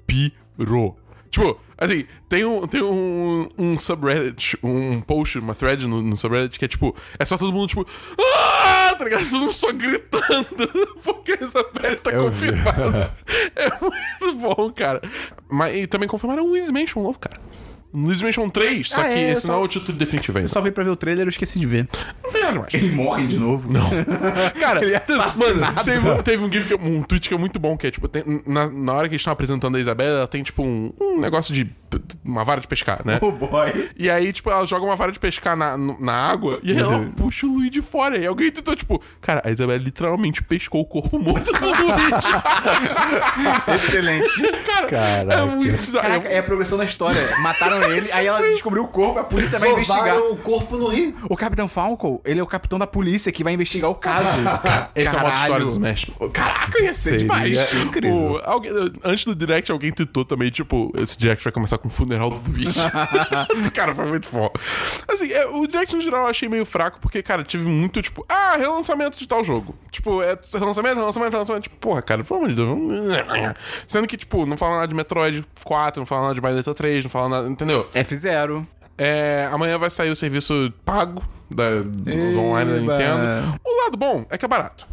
pirou. Tipo, assim, tem um, tem um, um subreddit, um post, uma thread no, no subreddit que é tipo, é só todo mundo, tipo, ah! Tá ligado? Todo mundo só gritando, porque a Isabelle tá Eu vi. confirmada. é muito bom, cara. Mas e também confirmaram o Luigi's Mansion novo, cara. Luigi's Mansion 3, só Ah, que é, esse só- não é o título definitivo ainda. Eu só vi pra ver o trailer e eu esqueci de ver. Nada mais. Ele morre de novo? Não. Cara, Ele é mano, teve, um- teve um GIF, que, é- um tweet que é muito bom, que é tipo, tem- na, na hora que eles estão apresentando a Isabela, ela tem tipo um, um negócio de. uma vara de pescar, né? Oh boy. E aí, tipo, ela joga uma vara de pescar na, na água e aí ela puxa o Luigi fora. E alguém tentou, tipo, cara, a Isabela literalmente pescou o corpo morto do Luigi. Excelente. cara, é Caraca. muito bizarro. Caraca, é a progressão da história. Mataram ele, aí ela descobriu o corpo, a polícia vai investigar. o corpo no rio. O Capitão Falcon, ele é o capitão da polícia que vai investigar o caso. Esse é o modo história do Smash. Caraca, ia ser Seria demais. incrível. O- alguém- antes do Direct, alguém tweetou também, tipo, esse Direct vai começar com o funeral do Luigi. cara, foi muito foda. Assim, é, o Direct no geral eu achei meio fraco, porque, cara, tive muito, tipo, ah, relançamento de tal jogo. Tipo, é relançamento, relançamento, relançamento. Tipo, porra, cara, pelo amor de Deus. vamos- Sendo que, tipo, não fala nada de Metroid 4, não fala nada de Bayonetta 3, não fala nada, entendeu? F0. É, amanhã vai sair o serviço pago da, do online da. Nintendo. O lado bom é que é barato.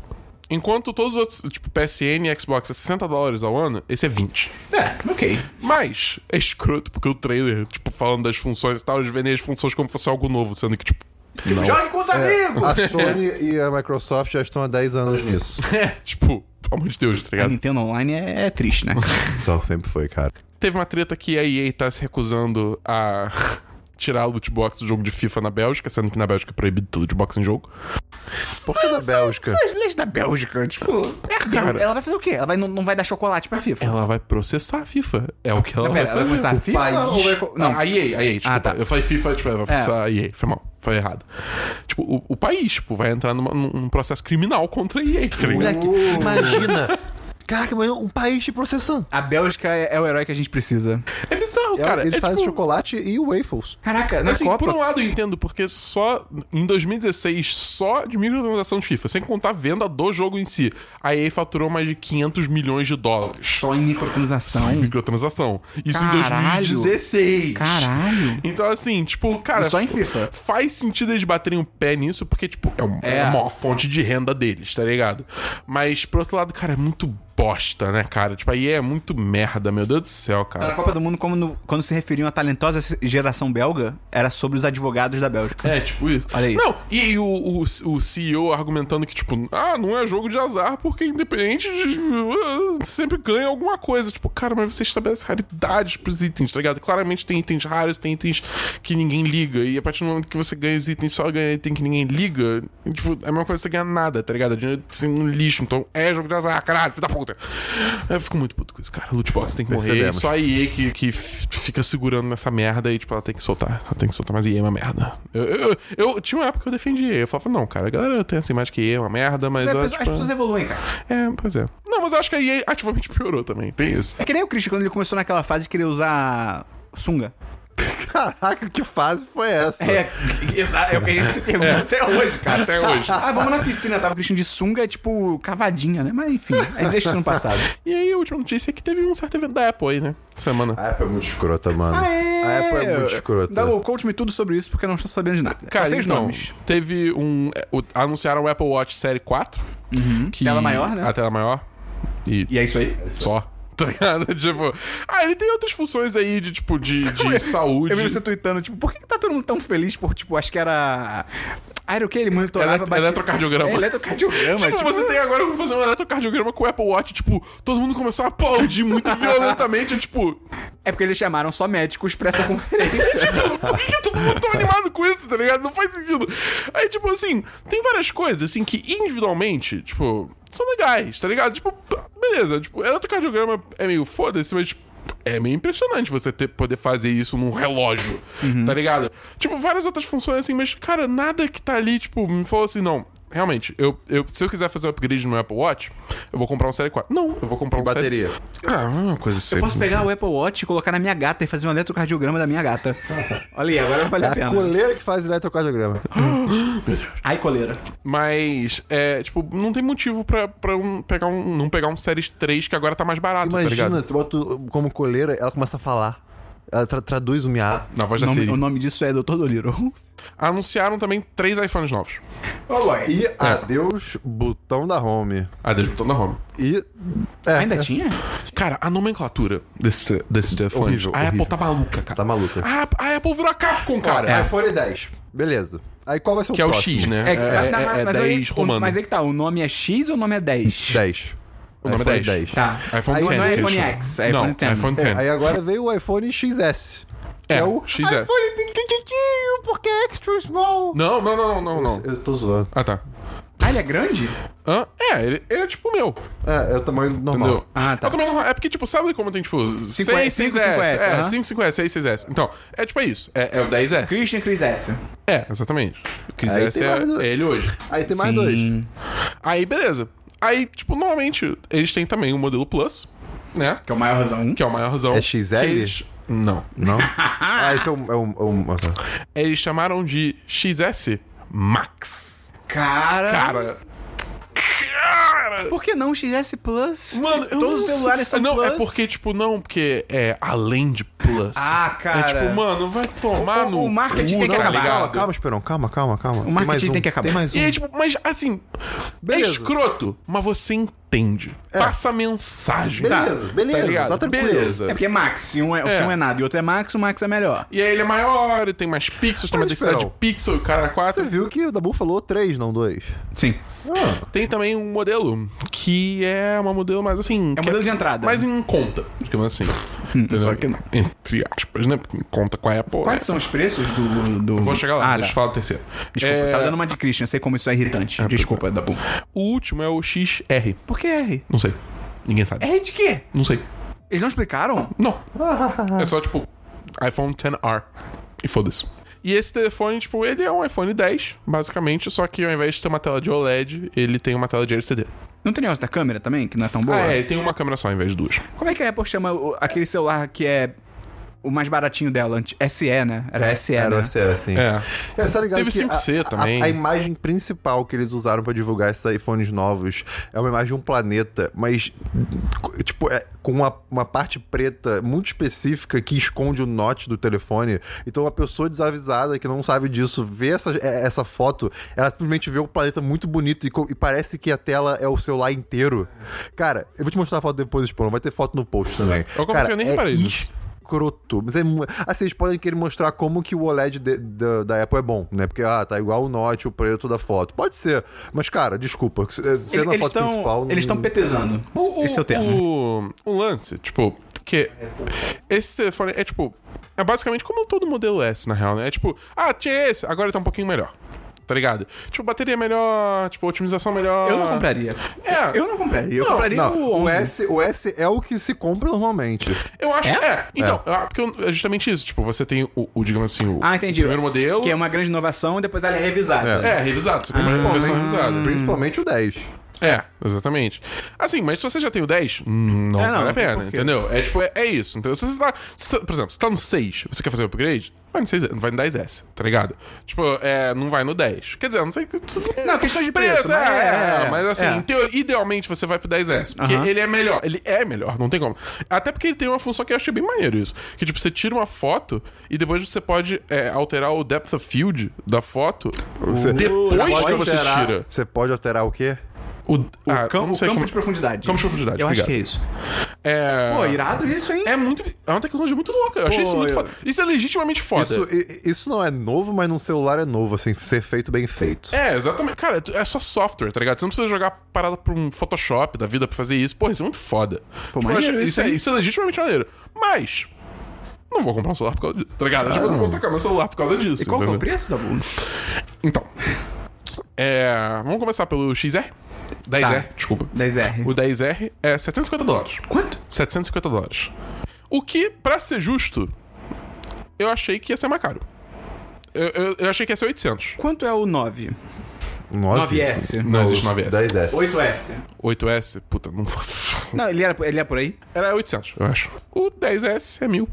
Enquanto todos os outros, tipo PSN e Xbox é 60 dólares ao ano, esse é 20. É, ok. Mas é escroto, porque o trailer, tipo, falando das funções e tal, eles vendem as funções como se fosse algo novo, sendo que, tipo, Jogue com os amigos! A Sony e a Microsoft já estão há 10 anos nisso. é, tipo, pelo amor de Deus, tá A ligado? Nintendo Online é, é triste, né? Então sempre foi, cara. Teve uma treta que a EA tá se recusando a tirar a loot box do jogo de FIFA na Bélgica, sendo que na Bélgica é proibido ter loot box em jogo. Por que da Bélgica? São as leis da Bélgica, tipo. É, Cara. ela vai fazer o quê? Ela vai, não, não vai dar chocolate pra FIFA. Ela vai processar a FIFA. É o que ela Não, vai pera, ela fazer. vai começar a FIFA? país- Ou vai... co- Não, Não, a EA, a EA, desculpa. Ah, tá. Eu falei FIFA, tipo, vai processar a EA. Foi mal, foi errado. Tipo, o, o país, tipo, vai entrar numa- num, processo criminal contra a EA? Moleque, imagina. Caraca, mas um país te processando. a Bélgica é, é o herói que a gente precisa. É bizarro, cara. Eles é, fazem tipo, chocolate e waffles. Caraca, na Assim, Copa. por um lado eu entendo, porque só em 2016, só de microtransação de FIFA, sem contar a venda do jogo em si, a EA faturou mais de 500 milhões de dólares. Só em microtransação. Só em microtransação. Isso Caralho. em 2016. Caralho. Então, assim, tipo, cara. E só em FIFA. Faz sentido eles baterem o pé nisso, porque, tipo, é, um- é É. a maior fonte de renda deles, tá ligado? Mas, por outro lado, cara, é muito bosta, né, cara? Tipo, aí é muito merda, meu Deus do céu, Na cara. Copa do Mundo, como no- quando se referiam à talentosa geração belga, era sobre os advogados da Bélgica. É, tipo isso. Olha aí. Não, e aí o, o, o CEO argumentando que, tipo, ah, não é jogo de azar, porque independente de, uh, sempre ganha alguma coisa. Tipo, cara, mas você estabelece raridades pros itens, tá ligado? Claramente tem itens raros, tem itens que ninguém liga. E a partir do momento que você ganha os itens, só ganha item que ninguém liga. e, tipo, é a mesma coisa que você ganha nada, tá ligado? É Dinheiro assim, no lixo. Então, é jogo de azar, caralho, filho da puta. Eu fico muito puto com isso, cara. Loot box tem que morrer. Percebemos. Só a EA que, que fica segurando nessa merda e, tipo, ela tem que soltar. Ela tem que soltar, mas EA é uma merda. Eu, eu, eu- tinha uma época que eu defendia EA. Eu falava, não, cara, a galera tem essa imagem que EA é uma merda, mas. As eu, pessoas- tipo, as pessoas evoluem, cara. É, pois é. Não, mas eu acho que a EA ativamente piorou também. Tem isso. É que nem o Christian, quando ele começou naquela fase de querer usar sunga. Caraca, que fase foi essa? É, exato. É o que a gente se pergunta até hoje, cara. Até hoje. Ah, vamos na piscina. Tava o Christian de sunga, tipo, cavadinha, né? Mas enfim, gente deixa isso no passado. E aí, a última notícia é que teve um certo evento da Apple aí, né? Semana. A Apple é muito escrota, mano. A Apple é muito escrota. Dá, conte-me tudo sobre isso, porque eu não estou sabendo de nada. Cara, Só sei os então, nomes. teve um. é, o- anunciaram o Apple Watch Série 4. que- Tela maior, né? A tela maior. E, E é isso aí. só. tá ligado? Tipo, ah, ele tem outras funções aí de, tipo, de, de saúde. Eu vi você tweetando, tipo, por que, que tá todo mundo tão feliz por, tipo, acho que era. Ah, era o quê? Ele monitorava Elet- batia- eletrocardiograma. É, eletrocardiograma. Tipo, tipo, você tem agora como fazer um eletrocardiograma com o Apple Watch, tipo, todo mundo começou a aplaudir muito violentamente, tipo, É porque eles chamaram só médicos pra essa conferência. por que, que todo mundo tão animado com isso, tá ligado? Não faz sentido. Aí, tipo, assim, tem várias coisas, assim, que individualmente, tipo, são legais, tá ligado? Tipo, beleza, tipo, eletrocardiograma é meio foda-se, mas, tipo, é meio impressionante você ter, poder fazer isso num relógio, tá ligado? Tipo, várias outras funções assim, mas, cara, nada que tá ali, tipo, me falou assim, não. Realmente, eu, eu, se eu quiser fazer um upgrade no Apple Watch, eu vou comprar um Série 4. Não, eu vou comprar um bateria. Série... Ah, uma coisa assim. Eu posso pegar o Apple Watch e colocar na minha gata e fazer um eletrocardiograma da minha gata. Olha aí, agora vale É a a pena. coleira que faz eletrocardiograma. Ai, coleira. Mas, é, tipo, não tem motivo pra, pra um, pegar um, não pegar um Series 3 que agora tá mais barato, tá Imagina, ligado? você bota como coleira, ela começa a falar. Ela tra- traduz o miado. Na voz O da nome, Siri. o nome disso é Dr. Dolittle. Anunciaram também três iPhones novos. Oh, boy. E adeus, botão da home. Ah, o botão da home. E. É, Ainda é, tinha? Cara, a nomenclatura desse, desse telefone. Horrível, a horrível. Apple tá maluca, cara. Tá maluca. A, a Apple virou a Capcom, cara. Cara, iPhone 10. Beleza. Aí qual vai ser o que é o próximo? X, né? É, É, é, na- é mas aí- 10 o- romano. Mas aí que tá, o nome é X ou o nome é 10? 10. O nome é 10. Tá. iPhone Aí 10. não é iPhone. X, é não, iPhone 10. iPhone É, 10. aí agora veio o iPhone XS. Que É, é, o XS. iPhone pequenininho, porque é extra small. Não, não, não, não, não, não. Eu tô zoando. Ah, tá. Ah, ele é grande? Hã? É, ele, ele é tipo o meu. É, é o tamanho normal. Entendeu? Ah, tá. É o tamanho normal. É porque, tipo, sabe como tem, tipo, 6, 5S, 6S? 5S, É, aham. 5, 5S, 6, 6S. Então, é tipo é isso. É, é o 10S. Christian Chris S. É, exatamente. O Chris Aí S mais é, é ele hoje. Aí tem mais dois. Aí, beleza. Aí, tipo, normalmente, eles têm também o modelo Plus, né? Que é o maior razão. Que é o maior razão. É XL? Eles... Não. Não? ah, esse é o. É o, é o ah, tá. Eles chamaram de XS Max. Cara. Cara. Cara. Por que não XS Plus? Mano, eu Todos não os celulares sei. são Não, Plus. é porque, tipo, não, porque é além de Plus. Ah, cara. É tipo, mano, vai tomar O- no. o marketing cu, tem que tá acabar. ligado? Calma, calma, Esperão. Calma, calma, calma. O marketing tem que acabar. Tem mais um. E aí, tipo, mas assim, Beleza. é escroto, mas você entende. Passa a mensagem. Beleza, beleza, Tá ligado? tá tranquilo. Beleza. É porque é Max. Se um é, É. um é nada e outro é Max, o Max é melhor. E aí ele é maior, ele tem mais pixels, tem mais densidade de pixel, o cara é Você 4. viu que o Dabu falou três, não dois. Sim. Tem também um modelo que é uma modelo mais assim. É um modelo de entrada. Mais em conta, digamos assim. Só que não. Entre aspas, né? Porque conta com a Apple. Quais é- são os preços do. do... Vou chegar lá, Ah, deixa eu tá. falar o terceiro. Desculpa, É, tava dando uma de Christian, eu sei como isso é irritante. Desculpa, Dabu. O último é o XR. Por que R? Não sei. Ninguém sabe. R de quê? Não sei. Eles não explicaram? Não. é só tipo iPhone XR. E foda-se. E esse telefone, tipo, ele é um iPhone 10, basicamente, só que ao invés de ter uma tela de OLED, ele tem uma tela de LCD. Não tem negócio da câmera também, que não é tão boa? Ah, é, tem uma câmera só ao invés de duas. Como é que a Apple chama o- aquele celular que é o mais baratinho dela? SE, né? Era SE, Era né? o SE, assim. É. É, tá ligado Teve que 5C a, também. A, a imagem principal que eles usaram pra divulgar esses iPhones novos é uma imagem de um planeta, mas, tipo, é, com uma, uma parte preta muito específica que esconde o note do telefone. Então, uma pessoa desavisada que não sabe disso vê essa, é- essa foto, ela simplesmente vê o planeta muito bonito e, e parece que a tela é o celular inteiro. Cara, eu vou te mostrar a foto depois, Sporo. Vai ter foto no post também. Eu confesso Cara, que eu nem é reparei nisso. Escroto. Mas é, assim, eles podem querer mostrar como que o OLED de- da, da Apple é bom, né? Porque, ah, tá igual o Note, o preto da foto. Pode ser. Mas, cara, desculpa. se- Sendo a eles foto estão principal... eles estão não- petezando. Esse é o termo. O, o lance, tipo, que esse telefone é tipo. É basicamente como todo modelo S, na real, né? É tipo, ah, tinha esse, agora tá um pouquinho melhor. Tá ligado? Tipo, bateria melhor, tipo, otimização melhor. Eu não compraria. É. Eu não compraria. Eu Não, compraria Não, o o 11. S, o S é o que se compra normalmente. Eu acho. É? É. Então, ah, porque é justamente isso. Tipo, você tem o, o, digamos assim, o Ah, entendi. primeiro modelo. Que é uma grande inovação e depois ela é revisada. É, revisado. Você compra uma versão revisada. Principalmente o 10. É, exatamente. Assim, mas se você já tem o 10, hum, não É, não, vale não a pena, porquê. entendeu? É tipo, é, é isso. Entendeu? Se você tá. se- por exemplo, você tá no 6, você quer fazer o upgrade, vai no 6, não vai no 10S, tá ligado? Tipo, é, não vai no 10. Quer dizer, eu não sei. Não, questão de preço, é, mas é, é, mas assim, é. em teo- idealmente você vai pro 10S, porque Aham. ele é melhor. Ele é melhor, não tem como. Até porque ele tem uma função que eu achei bem maneiro isso. Que tipo, você tira uma foto e depois você pode é, alterar o depth of field da foto Você, depois você que pode você alterar- tira. Você pode alterar o quê? O, O ah, o campo como- de profundidade. Campo de profundidade, Eu acho obrigado. que é isso. É. Pô, irado isso, hein? É muito. É uma tecnologia muito louca. Eu achei Pô, isso muito eu- foda. Isso é legitimamente foda. Isso, i- isso não é novo, mas num celular é novo, assim, ser feito bem feito. É, exatamente. Cara, é só software, tá ligado? Você não precisa jogar parada pra um Photoshop da vida pra fazer isso. Porra, isso é muito foda. Pô, Tipo, acho- isso é, isso é legitimamente maneiro. Mas. Não vou comprar um celular por causa disso, tá ligado? Tipo, eu não vou trocar meu celular por causa disso. E qual que é o preço, Dabu? Então. É. Vamos começar pelo XR? 10R, Tá. desculpa. 10R. O 10R é 750 dólares. Quanto? 750 dólares. O que, pra ser justo, eu achei que ia ser mais caro. Eu, eu, eu achei que ia ser 800. Quanto é o 9? 9? 9S. Não existe 9S. 10S. 8S. 8S, puta, não. Não, ele era, ele é por aí? Era 800, eu acho. O 10S é 1000.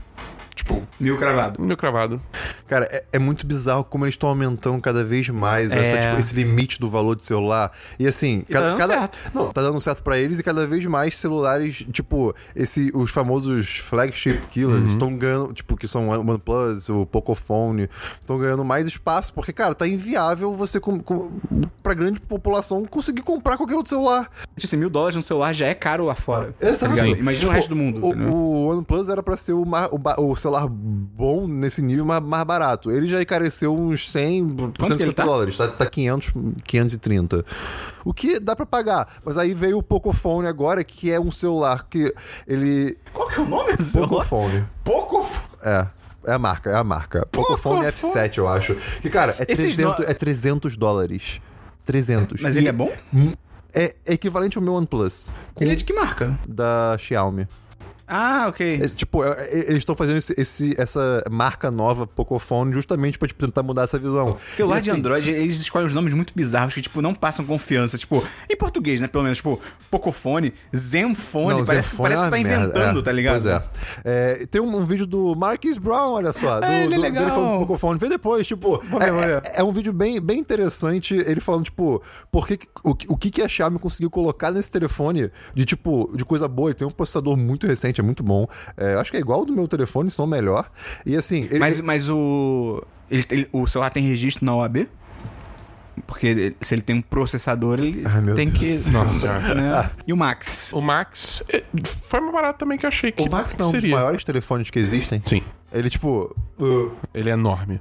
Tipo, Mil cravado. mil cravado. Cara, é, é muito bizarro como eles estão aumentando cada vez mais essa, É. tipo, esse limite do valor do celular. E assim, E tá dando certo. Não, tá dando certo pra eles e cada vez mais celulares, tipo, esse, os famosos flagship Uhum. killers estão ganhando, tipo, que são o OnePlus, o Pocophone, estão ganhando mais espaço, porque, cara, tá inviável você, com, com, pra grande população, conseguir comprar qualquer outro celular. Assim, mil dólares no celular já é caro lá fora. Exato. Tá? Imagina Tipo, o resto do mundo. O, o OnePlus era pra ser o, o o celular bom nesse nível, mas mais barato. Ele já encareceu uns 100, que ele 150 tá? dólares. Tá, tá 500, 530. O que dá pra pagar. Mas aí veio o Pocophone agora, que é um celular que ele... Qual que é o nome do celular? Pocophone. Pouco? É. É a marca, é a marca. Pocophone Pocophone. F7, eu acho. Que, cara, é Esses 300, no- é 300 dólares. 300. Mas E ele é bom? É, é equivalente ao meu OnePlus. Ele é de que marca? da Xiaomi. Ah, ok. É, tipo, é- é- eles estão fazendo esse, esse- essa marca nova, Pocophone, justamente pra tipo, tentar mudar essa visão. Celular E, de assim, Android, eles escolhem uns nomes muito bizarros que, tipo, não passam confiança. Tipo, em português, né? Pelo menos, tipo, Pocophone, Zenfone, Não, parece, Zenfone parece é que você tá inventando, é. tá ligado? Pois é. É, Tem um, um vídeo do Marquis Brown, olha só. Do, É, ele do- legal. dele falando do Pocophone. Vê depois, tipo. é, um vídeo bem, bem interessante. Ele falando, tipo, por que, o, que- o que, que a Xiaomi conseguiu colocar nesse telefone de, tipo, de coisa boa. Ele tem um processador muito recente, é muito bom. É, acho que é igual ao do meu telefone, se não melhor. E assim. Ele, Mas, mas o. ele- ele- o celular tem registro na OAB? Porque ele- se ele tem um processador, ele Ai, meu tem Deus que. Nossa senhora. né? E o Max? O Max é, foi mais barato também que eu achei que o Max não é um dos seria. maiores telefones que existem. Sim, Ele, tipo. uh, ele é enorme.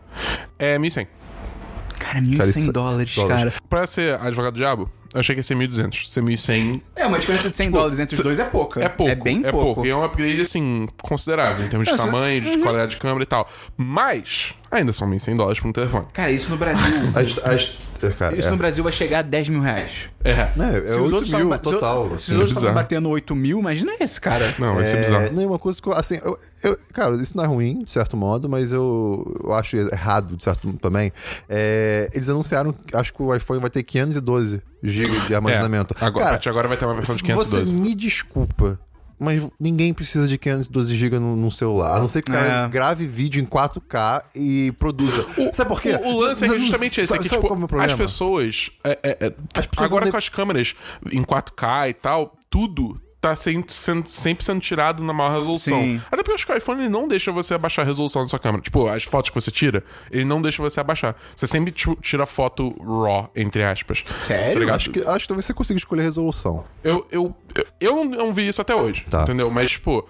É 1.100. Cara, 1.100 Cara, isso- dólares, dólares. cara. Pra ser advogado do diabo, achei que ia ser 1.200. Ser 1.100 É, uma diferença de 100 dólares entre os dois é pouca. é pouco. É bem pouco. E é um upgrade, assim, considerável em termos Não, de tamanho, de qualidade de câmera e tal. Mas, ainda são 1.100 dólares pra um telefone. Cara, isso no Brasil. as, as, cara, isso é. no Brasil vai chegar a 10 mil reais. É. É, é Se os 8 outros mil tavam- se- total. Se assim. os outros estavam batendo 8 mil, imagina esse, cara. Não, vai ser É, bizarro. não, é uma coisa que eu, assim, eu, eu- cara, isso não é ruim, de certo modo, mas eu, eu acho errado, de certo modo também. É, eles anunciaram, acho que o iPhone vai ter 512 GB de armazenamento. É, agora, a cara, partir de agora vai ter uma versão de se você 512. me desculpa, mas ninguém precisa de 512 GB no, no celular. A não ser que o cara É. grave vídeo em 4K e produza. Sabe por quê? O, o lance é justamente esse, é que, tipo, é o as pessoas... é, é, é, As pessoas agora com as câmeras em 4K e tal, tudo tá sempre sendo, sempre sendo tirado na maior resolução. Sim. Até porque eu acho que o iPhone não deixa você abaixar a resolução da sua câmera. Tipo, as fotos que você tira, ele não deixa você abaixar. Você sempre tira foto raw, entre aspas. Sério? Tá? Acho que, acho que talvez você consiga escolher a resolução. Eu, eu, eu, eu não, não vi isso até hoje, Tá. entendeu? Mas, tipo,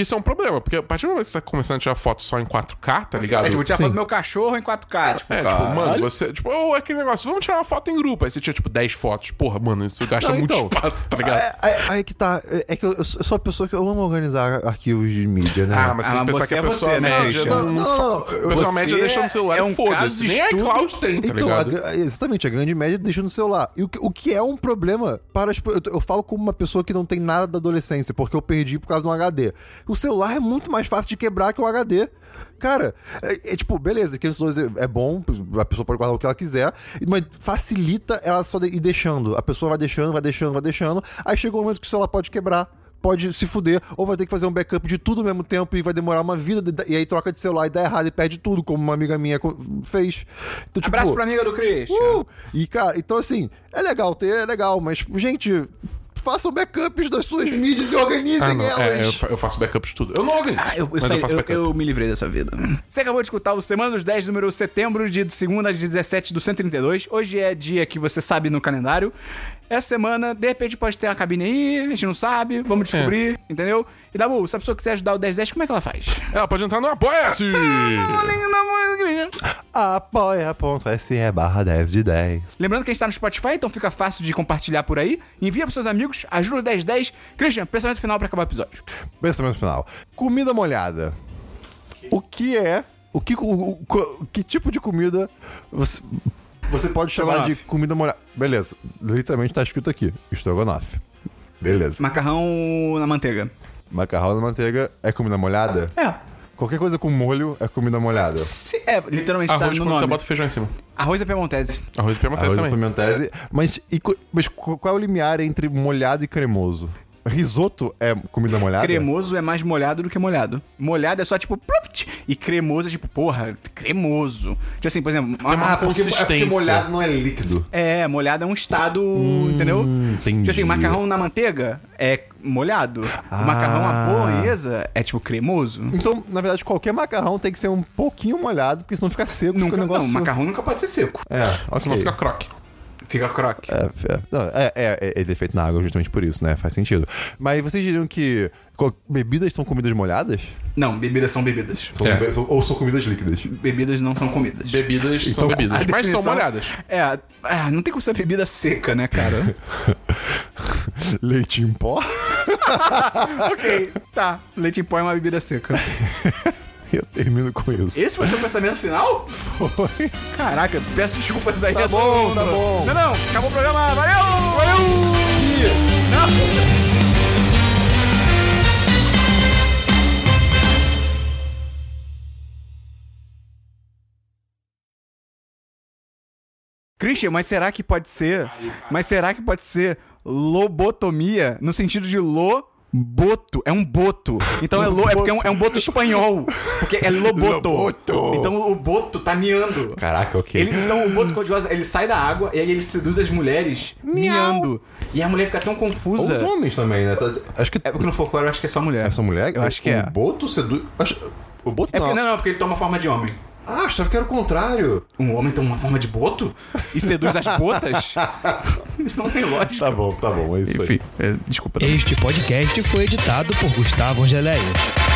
isso é um problema, porque a partir do momento que você tá começando a tirar foto só em 4K, tá ligado? É, tipo, vou tirar foto do meu cachorro em 4K. Tipo, É, tipo, caralho. mano, você. Tipo, oh, aquele negócio, vamos tirar uma foto em grupo. Aí você tira, tipo, 10 fotos. Porra, mano, isso gasta Não, muito então, espaço, tá ligado? É, é- aí que tá. É é que eu, eu sou uma pessoa que eu amo organizar arquivos de mídia, né? Ah, mas Ah, tem que pensar você que a é pessoa você, né, média Christian? não, Não, não, não, A pessoa você média deixa no celular é um e foda-se. Nem a estudo. iCloud tem, tá Então, a ligado? gra- exatamente, a grande média deixa no celular. E o que, o que é um problema para as. pe- Eu, eu falo como uma pessoa que não tem nada da adolescência, porque eu perdi por causa de um HD. O celular é muito mais fácil de quebrar que o HD. Cara, é, é tipo, beleza, 512 é, é bom, a pessoa pode guardar o que ela quiser, mas facilita ela só de- ir deixando. A pessoa vai deixando, vai deixando, vai deixando. Aí chega um momento que o celular pode quebrar. Pode se fuder, ou vai ter que fazer um backup de tudo ao mesmo tempo e vai demorar uma vida, e aí troca de celular e dá errado e perde tudo, como uma amiga minha fez. Então, tipo, Abraço pra amiga do Christian. Uh! E, cara, então assim, é legal ter, é legal, mas, gente, façam backups das suas mídias e organizem Ah, não. elas. É, eu, fa- eu faço backup de tudo. Eu não organizo. Ah, eu, eu, mas saí- eu faço eu- backup. eu me livrei dessa vida. Você acabou de escutar o Semana dos 10, número setembro, de segunda às 17 do 132. Hoje é dia que você sabe no calendário. Essa semana, de repente pode ter uma cabine aí, a gente não sabe, vamos descobrir, entendeu? E Dabu, se a pessoa quiser ajudar o 1010, como é que ela faz? Ela pode entrar no Apoia-se! Apoia.se barra 10 de 10. Lembrando que a gente tá no Spotify, então fica fácil de compartilhar por aí. Envia pros seus amigos, ajuda o 1010. Christian, pensamento final pra acabar o episódio. Pensamento final. Comida molhada. O que é? O que, o, o- que tipo de comida você, você pode chamar de comida molhada? Beleza. Literalmente tá escrito aqui. Estrogonofe. Beleza. Macarrão na manteiga. Macarrão na manteiga é comida molhada? É. Qualquer coisa com molho é comida molhada. Se- é, literalmente tá Arroz no quando você nome. bota feijão em cima. Arroz é piemontese. Arroz e piamontese Arroz também. pimentese. Mas, e co- mas qu- qual é o limiar entre molhado e cremoso? Risoto é comida molhada? Cremoso é mais molhado do que molhado. Molhado é só tipo. pluft, E cremoso é tipo, porra, cremoso. Tipo assim, por exemplo. uma Ah, porque, é porque molhado não é líquido. É, molhado é um estado, entendeu? entendi. Tipo assim, macarrão na manteiga é molhado. O macarrão à bolonhesa é tipo cremoso. Então, na verdade, qualquer macarrão tem que ser um pouquinho molhado, porque senão fica seco. Nunca, fica um negócio... não, macarrão nunca pode ser seco. É, ok. Senão fica croque. Fica croque. É, é, não, é, é, é, ele é feito na água justamente por isso, né? Faz sentido. Mas vocês diriam que bebidas são comidas molhadas? Não, bebidas são bebidas. São É. be- ou são comidas líquidas? Bebidas não são comidas. Bebidas Então, são bebidas, a mas são definição- molhadas. É, ah, não tem como ser bebida seca, né, cara? Leite em pó? ok, tá. Leite em pó é uma bebida seca. Eu termino com isso. Esse foi o seu pensamento final? foi. Caraca, peço desculpas aí Tá todo bom, mundo. tá bom. Não, não, acabou o programa. Valeu! Valeu! Não. Christian, mas será que pode ser? Mas será que pode ser lobotomia no sentido de lo boto? É um boto. Então é lo, é porque é um, é um boto espanhol. Porque é loboto. Loboto. Então o boto tá miando. Caraca, ok. Ele, então, o boto cor-de-rosa, ele sai da água e aí ele seduz as mulheres miando. E a mulher fica tão Ou confusa. os homens também, né? Tá- Acho que É porque no folclore eu acho que é só mulher. essa mulher... Eu acho que é. O boto seduz... Acho... O boto É não. porque, não, não, porque ele toma forma de homem. Ah, achava que era o contrário. Um homem toma uma forma de boto e seduz as botas? Isso não tem lógica. Tá bom, tá bom, é isso aí. Enfim, é, desculpa. Este podcast foi editado por Gustavo Angeléia.